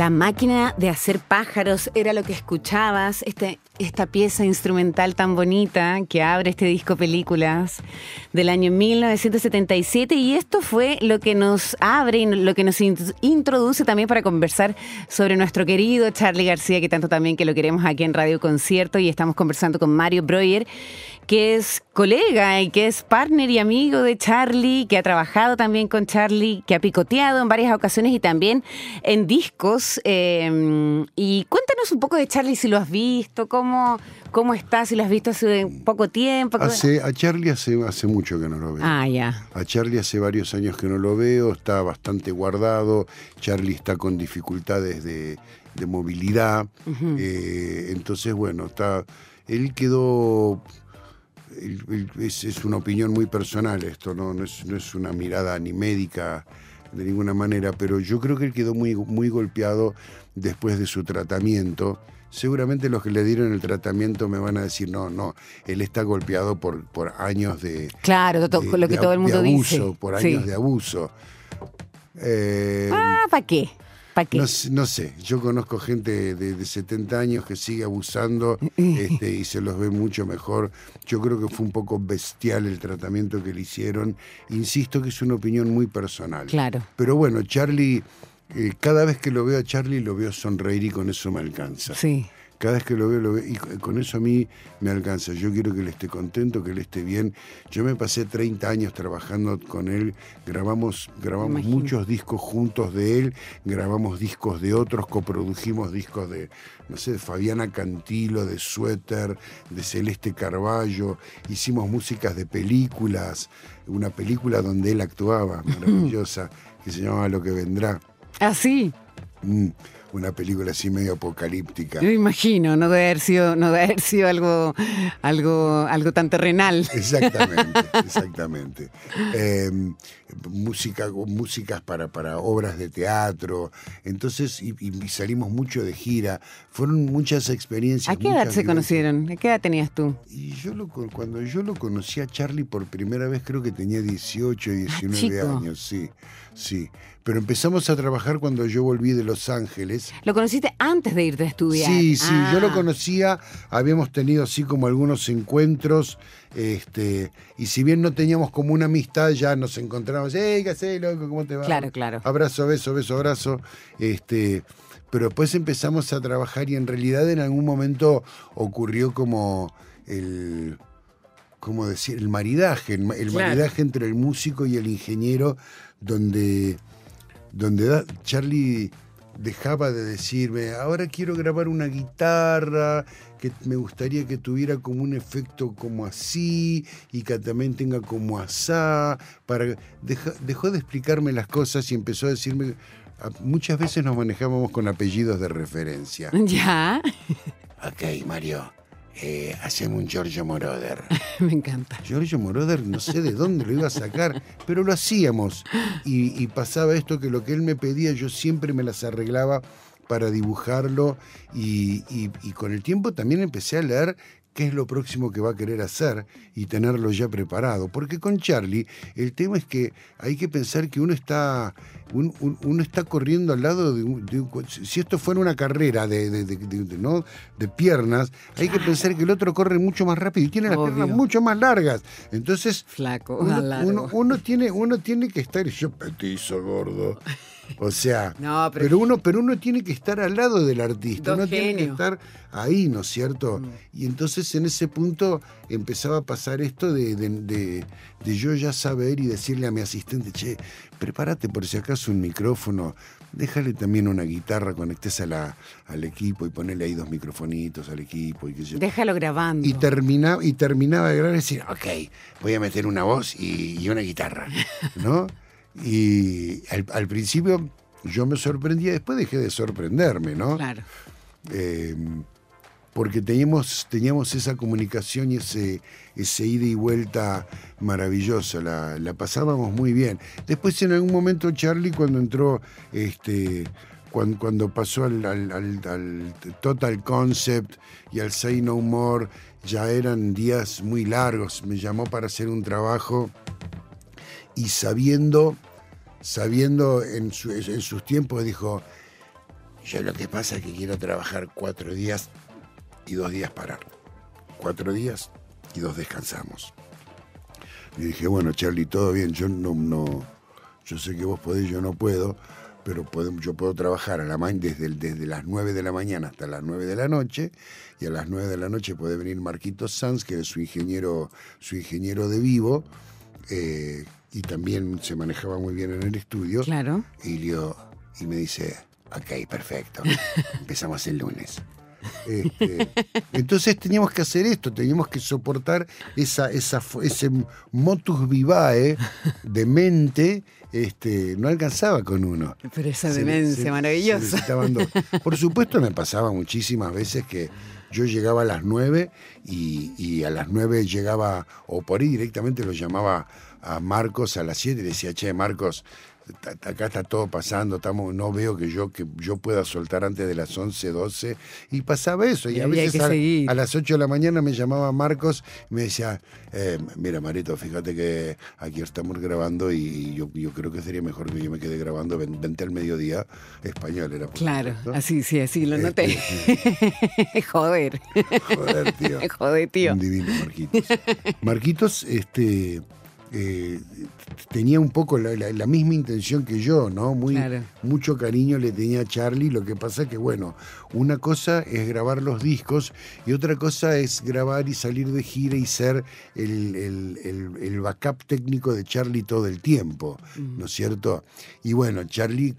La máquina de hacer pájaros era lo que escuchabas, este, esta pieza instrumental tan bonita que abre este disco películas del año 1977 y esto fue lo que nos abre y lo que nos in- introduce también para conversar sobre nuestro querido Charlie García, que tanto también que lo queremos aquí en Radio Concierto y estamos conversando con Mario Breuer, que es colega y que es partner y amigo de Charlie, que ha trabajado también con Charlie, que ha picoteado en varias ocasiones y también en discos. eh, y cuéntanos un poco de Charlie, si lo has visto, cómo, cómo está, si lo has visto hace poco tiempo. Hace, a Charlie hace, hace mucho que no lo veo. Ah, ya. A Charlie hace varios años que no lo veo, está bastante guardado. Charlie está con dificultades de, de movilidad. Eh, entonces, bueno, está. Él quedó. es, es una opinión muy personal esto, ¿no? No, es, no es una mirada ni médica de ninguna manera, pero yo creo que él quedó muy, muy golpeado después de su tratamiento. Seguramente los que le dieron el tratamiento me van a decir, no, no, él está golpeado por, por años de, Claro, de- lo que de todo el mundo abuso, dice. por Sí. años de abuso. Eh, Ah, ¿para qué? ¿Para qué? no, sé- no sé, yo conozco gente de, de 70 años que sigue abusando este, y se los ve mucho mejor. Yo creo que fue un poco bestial el tratamiento que le hicieron. Insisto que es una opinión muy personal. Claro. Pero bueno, Charlie, eh, cada vez que lo veo a Charlie lo veo sonreír y con eso me alcanza. Sí. Cada vez que lo veo, lo veo, y con eso a mí me alcanza. Yo quiero que él esté contento, que él esté bien. Yo me pasé 30 años trabajando con él, grabamos, grabamos muchos discos juntos de él, grabamos discos de otros, coprodujimos discos de, no sé, de Fabiana Cantilo, de Suéter, de Celeste Carballo, hicimos músicas de películas, una película donde él actuaba, maravillosa, que se llamaba Lo que vendrá. Ah, sí. Mm, una película así medio apocalíptica. Yo me imagino, no debe haber sido, no debe haber sido algo, algo, algo tan terrenal. Exactamente, exactamente. Eh, música, músicas para, para obras de teatro. Entonces, y, y salimos mucho de gira. Fueron muchas experiencias. ¿A qué edad se vivencias. conocieron? ¿A qué edad tenías tú? Y yo lo, cuando yo lo conocí a Charlie por primera vez, creo que tenía 18, 19 Ah, años, sí, sí. Pero empezamos a trabajar cuando yo volví de Los Ángeles. ¿Lo conociste antes de irte a estudiar? Sí, sí, yo lo Ah. conocía, habíamos tenido así como algunos encuentros, este, y si bien no teníamos como una amistad, ya nos encontrábamos, hey, ¿qué haces, loco? ¿Cómo te va? Claro, claro. Abrazo, beso, beso, abrazo. Este, pero después empezamos a trabajar y en realidad en algún momento ocurrió como el, ¿cómo decir? El maridaje, el, ma- el Claro. maridaje entre el músico y el ingeniero, donde donde Charlie dejaba de decirme, ahora quiero grabar una guitarra, que me gustaría que tuviera como un efecto como así y que también tenga como asá, para deja- dejó de explicarme las cosas y empezó a decirme, muchas veces nos manejábamos con apellidos de referencia. Ya, Ok, Mario, eh, hacemos un Giorgio Moroder. me encanta. Giorgio Moroder no sé de dónde lo iba a sacar, pero lo hacíamos. Y, y pasaba esto que lo que él me pedía yo siempre me las arreglaba para dibujarlo y, y- y con el tiempo también empecé a leer qué es lo próximo que va a querer hacer y tenerlo ya preparado. Porque con Charlie el tema es que hay que pensar que uno está, un- un- uno está corriendo al lado de, un, de Si esto fuera una carrera de, de- de- de- de- ¿no? de piernas, hay que pensar que el otro corre mucho más rápido y tiene las Obvio. piernas mucho más largas. Entonces, Flaco, uno- uno tiene, uno tiene que estar, yo petizo gordo. O sea, No, pero- pero, uno, pero uno tiene que estar al lado del artista, uno tiene que estar ahí, ¿no es cierto? Mm. Y entonces en ese punto empezaba a pasar esto de, de- de- de yo ya saber y decirle a mi asistente, che, prepárate por si acaso un micrófono, déjale también una guitarra estés a la- al equipo y ponele ahí dos microfonitos al equipo y qué sé yo. Déjalo grabando. Y terminaba, y terminaba de grabar y decir, ok, voy a meter una voz y, y una guitarra, ¿no? Y al, al principio yo me sorprendía, después dejé de sorprenderme, ¿no? Claro. Eh, porque teníamos, teníamos esa comunicación y ese, ese ida y vuelta maravilloso, la, la pasábamos muy bien. Después en algún momento Charlie cuando entró, este, cuando, cuando pasó al, al- al- al Total Concept y al Say No More, ya eran días muy largos, me llamó para hacer un trabajo y sabiendo, sabiendo en, su- en sus tiempos dijo, yo lo que pasa es que quiero trabajar cuatro días y dos días parar. Cuatro días y dos descansamos. Y dije, bueno, Charlie, todo bien, yo no, no, yo sé que vos podés, yo no puedo, pero podemos- yo puedo trabajar a la desde, desde las 9 de la mañana hasta las 9 de la noche, y a las 9 de la noche puede venir Marquitos Sanz, que es su ingeniero, su ingeniero de vivo, eh, y también se manejaba muy bien en el estudio. Claro. Y, Leo- y me dice, ok, perfecto, empezamos el lunes. Este, entonces teníamos que hacer esto, teníamos que soportar esa, ese motus vivae de mente, este, no alcanzaba con uno. Pero esa demencia se- maravillosa. se. Por supuesto me pasaba muchísimas veces que yo llegaba a las nueve y, y a las nueve llegaba, o por ahí directamente lo llamaba a Marcos a las siete y le decía, che, Marcos, acá está todo pasando, estamos, no veo que yo, que yo pueda soltar antes de las 11, 12. Y pasaba eso. Y, Y a veces a, las 8 de la mañana me llamaba Marcos y me decía, eh, mira Marito, fíjate que aquí estamos grabando y yo, yo creo que sería mejor que yo me quede grabando, ven- vente al mediodía, español era. Claro, así, sí, así lo Este, noté. Joder. Joder, tío. Joder, tío. Un divino Marquitos. Marquitos, este. Eh, tenía un poco la, la- la misma intención que yo, ¿no? Muy, Claro. Mucho cariño le tenía a Charlie. Lo que pasa es que, bueno, una cosa es grabar los discos y otra cosa es grabar y salir de gira y ser el, el- el- el backup técnico de Charlie todo el tiempo, ¿no es cierto? Y bueno, Charlie.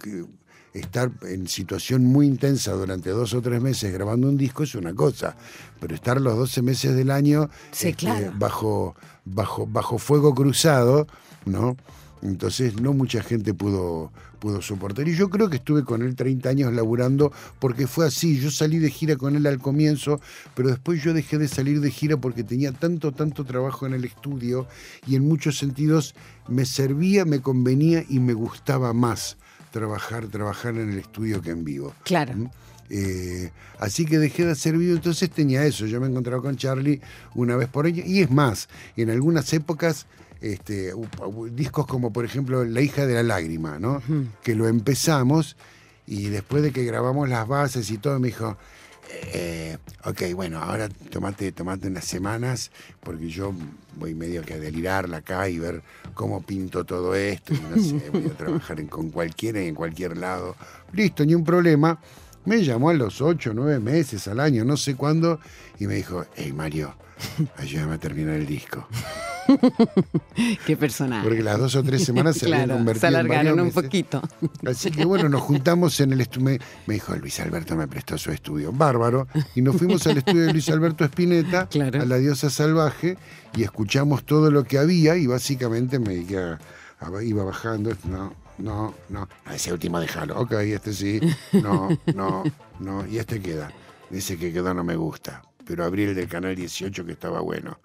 Estar en situación muy intensa durante dos o tres meses grabando un disco es una cosa, pero estar los 12 meses del año Sí, claro. bajo, bajo, bajo fuego cruzado, ¿no? Entonces no mucha gente pudo, pudo soportar. Y yo creo que estuve con él 30 años laburando porque fue así. Yo salí de gira con él al comienzo, pero después yo dejé de salir de gira porque tenía tanto, tanto trabajo en el estudio y en muchos sentidos me servía, me convenía y me gustaba más trabajar, trabajar en el estudio que en vivo. Claro. ¿Mm? Eh, así que dejé de hacer video, entonces tenía eso. Yo me encontraba con Charlie una vez por año. Y es más, en algunas épocas, este, discos como por ejemplo La hija de la lágrima, ¿no? Que lo empezamos y después de que grabamos las bases y todo, me dijo. Eh, ok, bueno, ahora tomate, tomate unas semanas porque yo voy medio que a delirarla acá y ver cómo pinto todo esto. No sé, voy a trabajar con cualquiera y en cualquier lado. Listo, ni un problema. Me llamó a los ocho, nueve meses, al año, no sé cuándo, y me dijo, hey Mario, ayúdame a terminar el disco. Qué personaje. Porque las dos o tres semanas se habían claro, convertido se en alargaron varios un poquito. Así que bueno, nos juntamos en el estudio. Me, dijo, Luis Alberto me prestó su estudio. Bárbaro. Y nos fuimos al estudio de Luis Alberto Espineta, Claro. a la diosa salvaje, y escuchamos todo lo que había y básicamente me dediqué a- a- iba bajando. No, no, no. Ah, Ese último déjalo. Ok, este sí. No, no, no. Y este queda. Ese que quedó no me gusta. Pero abrí el del canal 18 que estaba bueno.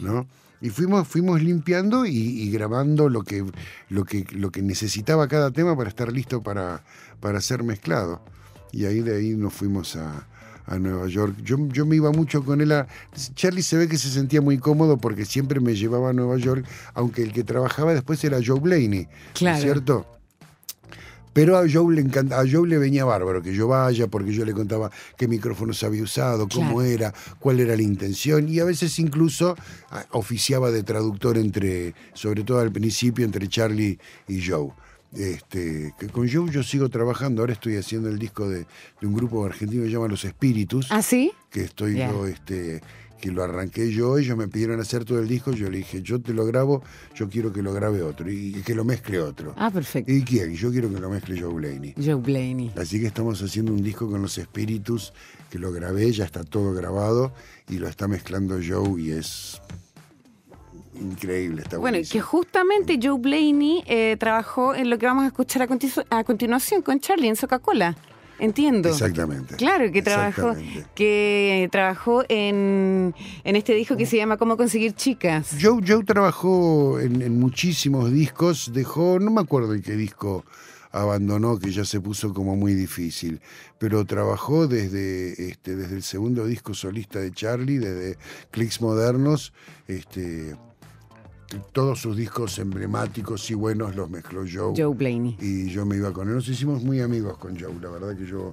¿No? Y fuimos, fuimos limpiando y, y grabando lo que, lo, que, lo que necesitaba cada tema para estar listo para, para ser mezclado. Y ahí de ahí nos fuimos a, a Nueva York. Yo, yo me iba mucho con él. a- Charlie se ve que se sentía muy cómodo porque siempre me llevaba a Nueva York, aunque el que trabajaba después era Joe Blaney. ¿no es Claro. ¿Cierto? Pero a Joe le encanta, a Joe le venía bárbaro que yo vaya, porque yo le contaba qué micrófonos había usado, cómo Claro. era, cuál era la intención, y a veces incluso ah, oficiaba de traductor entre, sobre todo al principio, entre Charlie y Joe. Este, que con Joe yo sigo trabajando, ahora estoy haciendo el disco de, de un grupo argentino que se llama Los Espíritus ¿Ah, sí? que estoy yo, este, que lo arranqué yo, ellos me pidieron hacer todo el disco, yo le dije, yo te lo grabo, yo quiero que lo grabe otro, y, y que lo mezcle otro. Ah, perfecto. ¿Y quién? Yo quiero que lo mezcle Joe Blaney. Joe Blaney. Así que estamos haciendo un disco con los espíritus, que lo grabé, ya está todo grabado, y lo está mezclando Joe, y es increíble, está Bueno, que buenísimo. justamente Joe Blaney eh, trabajó en lo que vamos a escuchar a, conti- a continuación con Charlie en Coca-Cola. Entiendo. Exactamente. Claro, que trabajó, que trabajó en, en este disco que se llama Cómo conseguir chicas. Joe, Joe trabajó en, en muchísimos discos, dejó, no me acuerdo en qué disco abandonó, que ya se puso como muy difícil, pero trabajó desde, este, desde el segundo disco solista de Charlie, desde Clicks Modernos, este, todos sus discos emblemáticos y buenos los mezcló Joe. Joe Blaney. Y yo me iba con él, nos hicimos muy amigos con Joe, la verdad que yo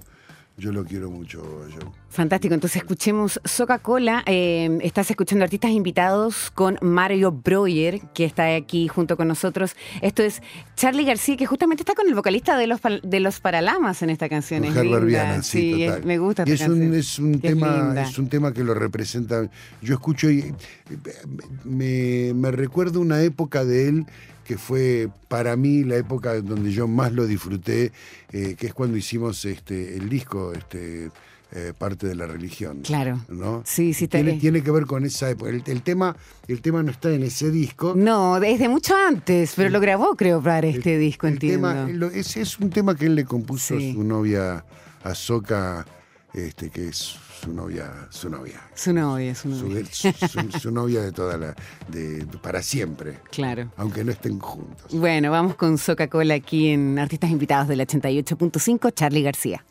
Yo lo quiero mucho, Joe. Fantástico, entonces escuchemos Coca-Cola. Eh, estás escuchando artistas invitados con Mario Breuer, que está aquí junto con nosotros. Esto es Charlie García, que justamente está con el vocalista de los, de los Paralamas en esta canción. Es linda. Sí, total. me gusta Y es un, es un Es tema, linda. es un tema que lo representa. Yo escucho y eh, me, me recuerdo una época de él que fue para mí la época donde yo más lo disfruté, eh, que es cuando hicimos este el disco, este eh, parte de la religión. Claro. ¿no? Sí, sí, te- tiene, tiene que ver con esa época. El, el tema, el tema no está en ese disco. No, desde mucho antes, pero lo grabó, creo, para este El- disco, entiendo. tema- es, es un tema que él le compuso Sí. a su novia Azoka, este, que es su novia, su novia. Su novia, su novia. su- su- su novia de toda la. de para siempre. Claro. Aunque no estén juntos. Bueno, vamos con Coca-Cola aquí en Artistas Invitados del 88.5, Charlie García.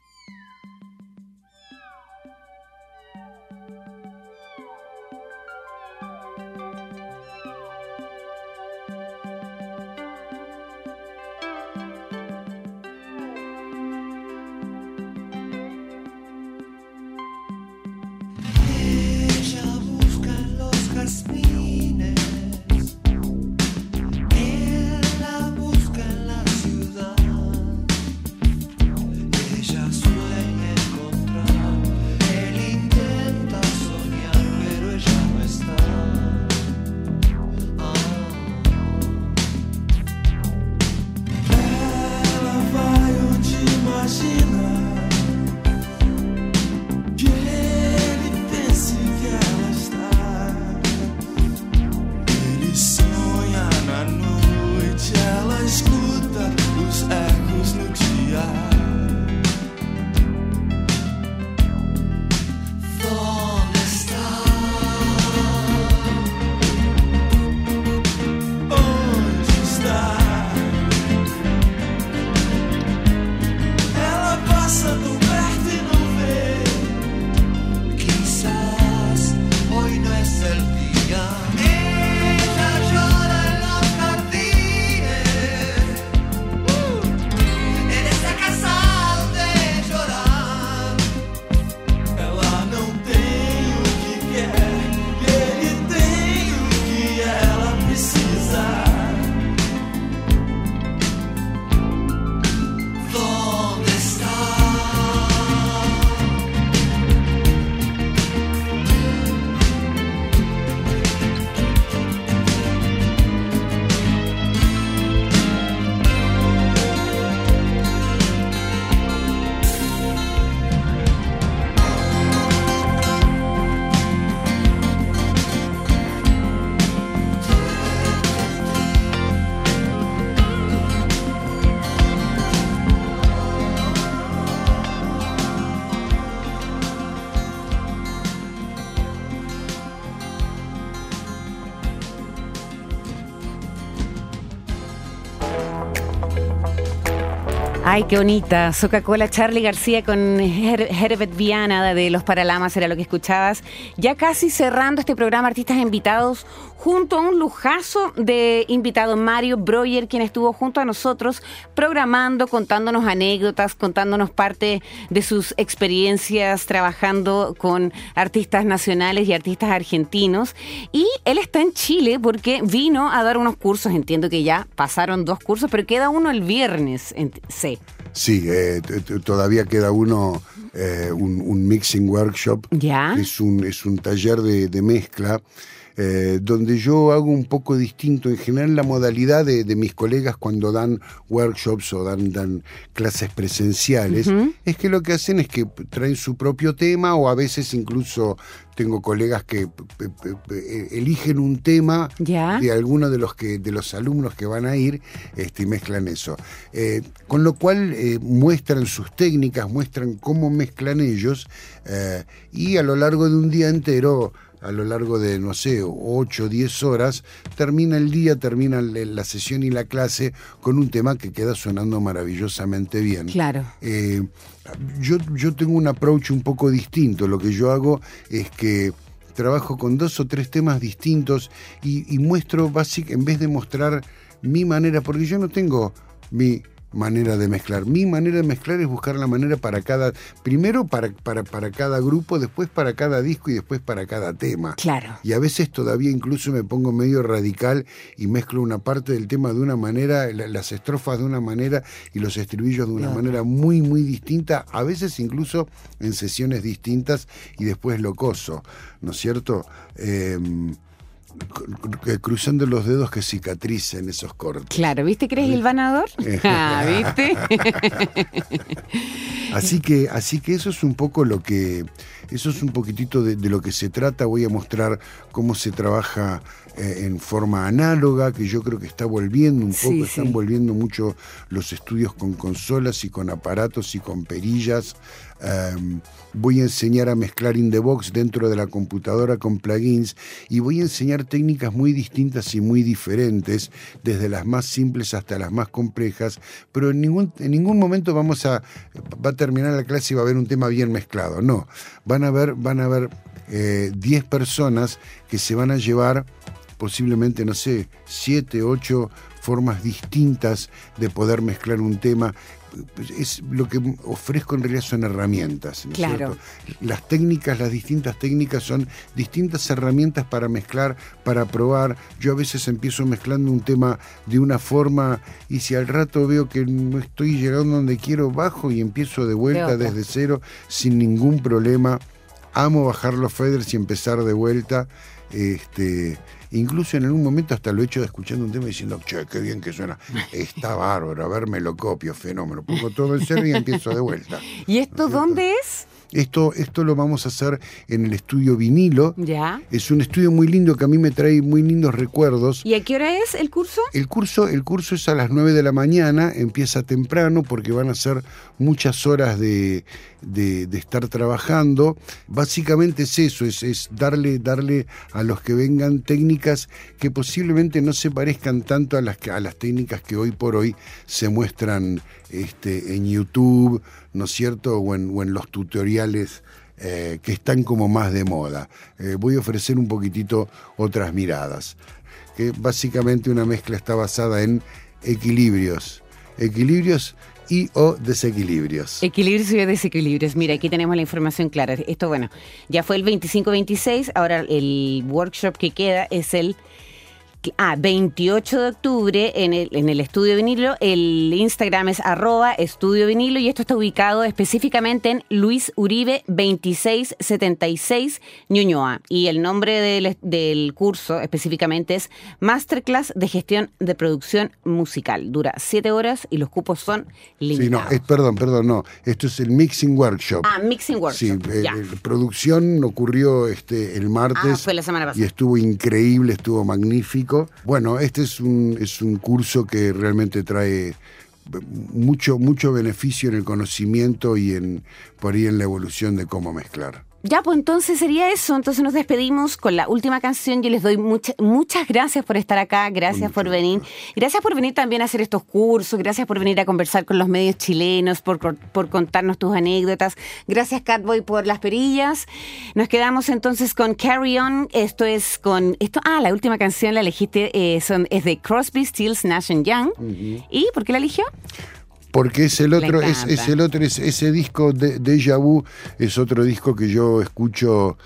Ay, qué bonita. Coca-Cola, Charlie García con Her- Herbert Viana de Los Paralamas era lo que escuchabas. Ya casi cerrando este programa, artistas invitados, junto a un lujazo de invitado, Mario Breuer, quien estuvo junto a nosotros programando, contándonos anécdotas, contándonos parte de sus experiencias trabajando con artistas nacionales y artistas argentinos. Y él está en Chile porque vino a dar unos cursos. Entiendo que ya pasaron dos cursos, pero queda uno el viernes. en- Sí. Eh, todavía queda uno, eh, un, un mixing workshop. Ya. Es un, es un taller de, de mezcla. Eh, donde yo hago un poco distinto. En general, la modalidad de, de mis colegas cuando dan workshops o dan, dan clases presenciales es que lo que hacen es que traen su propio tema o a veces incluso tengo colegas que eligen un tema de alguno de los que de los alumnos que van a ir este, y mezclan eso. Eh, con lo cual eh, muestran sus técnicas, muestran cómo mezclan ellos y a lo largo de un día entero, a lo largo de, no sé, 8 o 10 horas, termina el día, termina la sesión y la clase con un tema que queda sonando maravillosamente bien. Claro. Eh, yo, yo tengo un approach un poco distinto. Lo que yo hago es que trabajo con dos o tres temas distintos y, y muestro básicamente, en vez de mostrar mi manera, porque yo no tengo mi, manera de mezclar. Mi manera de mezclar es buscar la manera para cada, primero para, para, para cada grupo, después para cada disco y después para cada tema. Claro. Y a veces todavía incluso me pongo medio radical y mezclo una parte del tema de una manera, la- las estrofas de una manera y los estribillos de una manera muy, muy distinta, a veces incluso en sesiones distintas y después lo coso, ¿no es cierto? Eh, cru- cruzando los dedos que cicatricen esos cortes. Claro, ¿viste que eres el ganador? Ah, ¿viste? Así que, así que eso es un poco lo que, eso es un poquitito de, de lo que se trata. Voy a mostrar cómo se trabaja eh, en forma análoga, que yo creo que está volviendo un poco, sí. están volviendo mucho los estudios con consolas y con aparatos y con perillas. Um, voy a enseñar a mezclar in the box dentro de la computadora con plugins y voy a enseñar técnicas muy distintas y muy diferentes, desde las más simples hasta las más complejas, pero en ningún, en ningún momento vamos a, va a terminar la clase y va a haber un tema bien mezclado, no, van a ver, van a ver eh, 10 personas que se van a llevar posiblemente, no sé, 7, 8 formas distintas de poder mezclar un tema. Pues Es lo que ofrezco en realidad son herramientas. ¿no Claro. cierto? Las técnicas, las distintas técnicas son distintas herramientas para mezclar, para probar. Yo a veces empiezo mezclando un tema de una forma y si al rato veo que no estoy llegando donde quiero, bajo y empiezo de vuelta desde cero sin ningún problema. Amo bajar los faders y empezar de vuelta. Este, incluso en algún momento hasta lo he hecho de escuchando un tema y diciendo, che, qué bien que suena. Está bárbaro, a ver, me lo copio, fenómeno. Pongo todo en cero y empiezo de vuelta. ¿Y esto dónde es? Esto, esto lo vamos a hacer en el estudio vinilo. Ya. Es un estudio muy lindo que a mí me trae muy lindos recuerdos. ¿Y a qué hora es el curso? El curso, el curso es a las 9 de la mañana, empieza temprano porque van a ser muchas horas de, de- de estar trabajando. Básicamente es eso, es, es darle, darle a los que vengan técnicas que posiblemente no se parezcan tanto a las, a las técnicas que hoy por hoy se muestran este, en YouTube, ¿no es cierto? O en, o en los tutoriales eh, que están como más de moda. Eh, voy a ofrecer un poquitito otras miradas que básicamente una mezcla está basada en equilibrios, equilibrios y o desequilibrios. Equilibrios y desequilibrios. Mira, aquí tenemos la información clara. Esto, bueno, ya fue el 25-26, ahora el workshop que queda es el ah, 28 de octubre en el, en el estudio vinilo. El Instagram es arroba estudio vinilo y esto está ubicado específicamente en Luis Uribe 2676 Ñuñoa. Y el nombre del, del curso específicamente es Masterclass de Gestión de Producción Musical. Dura 7 horas y los cupos son Sí, limitados. no, es, perdón, perdón, no. Esto es el Mixing Workshop. Ah, Mixing Sí, Workshop. eh, ya. eh, producción ocurrió este el martes. Ah, fue la semana pasada. Y estuvo increíble, estuvo magnífico. Bueno, este es un, es un curso que realmente trae mucho, mucho beneficio en el conocimiento y en por ahí en la evolución de cómo mezclar. Ya, pues entonces sería eso. Entonces nos despedimos con la última canción. Yo les doy mucha- muchas gracias por estar acá, gracias por venir. Gracias por venir también a hacer estos cursos, gracias por venir a conversar con los medios chilenos, por, por contarnos tus anécdotas. Gracias, Catboy, por las perillas. Nos quedamos entonces con Carry On. Esto es con. esto Ah, la última canción la elegiste, eh, son, es de Crosby, Stills, Nash and Young. ¿Y por qué la eligió? Porque es el otro, es, el otro, es, ese disco de Deja Vu es otro disco que yo escucho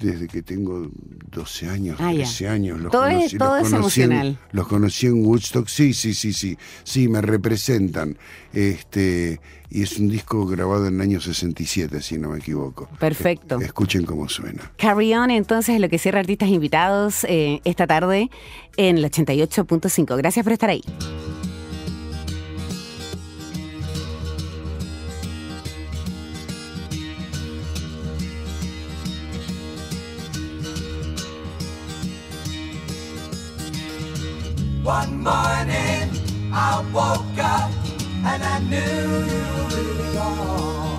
desde que tengo 12 años, Ah, ya. 13 años. Los Todo es- conocí, todo los es conocí en- emocional. los conocí en Woodstock, sí, sí, sí, sí, sí, me representan. Este, y es un disco grabado en el año 67, si no me equivoco. Perfecto. Es- escuchen cómo suena. Carry On, entonces, es lo que cierra artistas invitados eh, esta tarde en el 88.5. Gracias por estar ahí. One morning I woke up and I knew it all.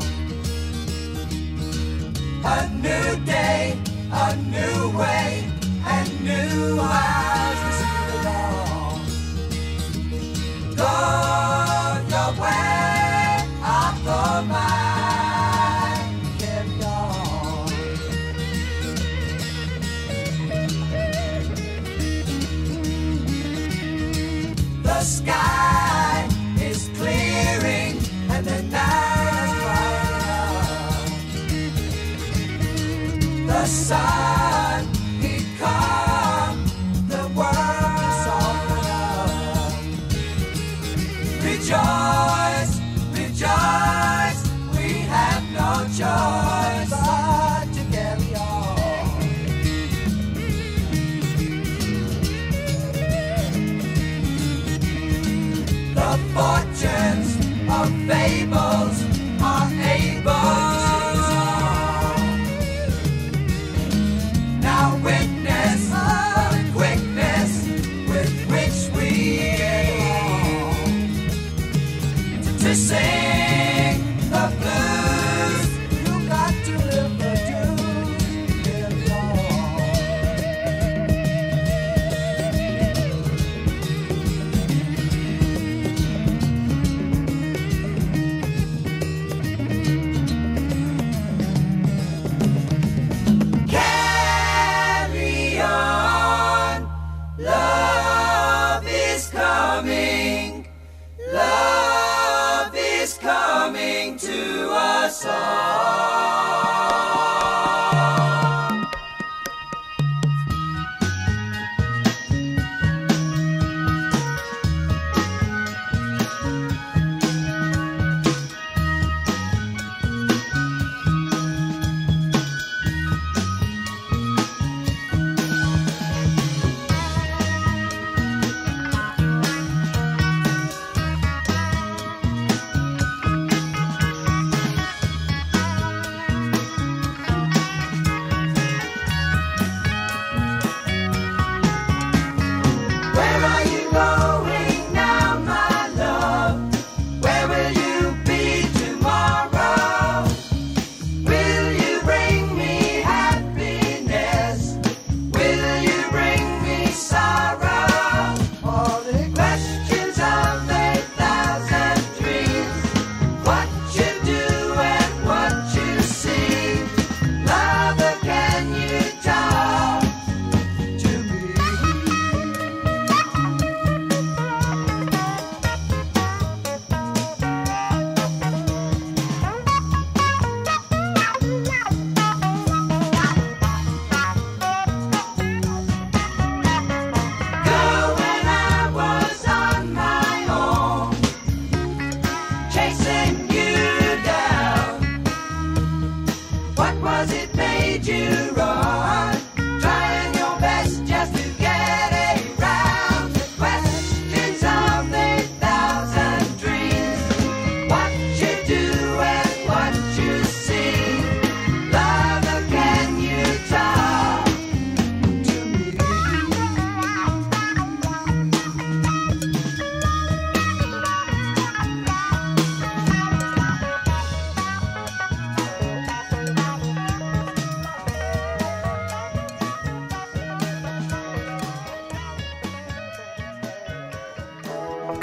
A new day, a new way, and new eyes to see it all. Go sky is clearing and the night is brighter. The sun.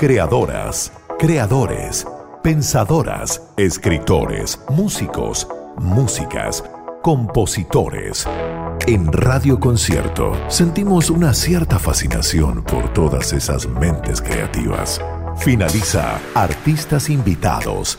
Creadoras, creadores, pensadoras, escritores, músicos, músicas, compositores. En Radio Concierto sentimos una cierta fascinación por todas esas mentes creativas. Finaliza Artistas Invitados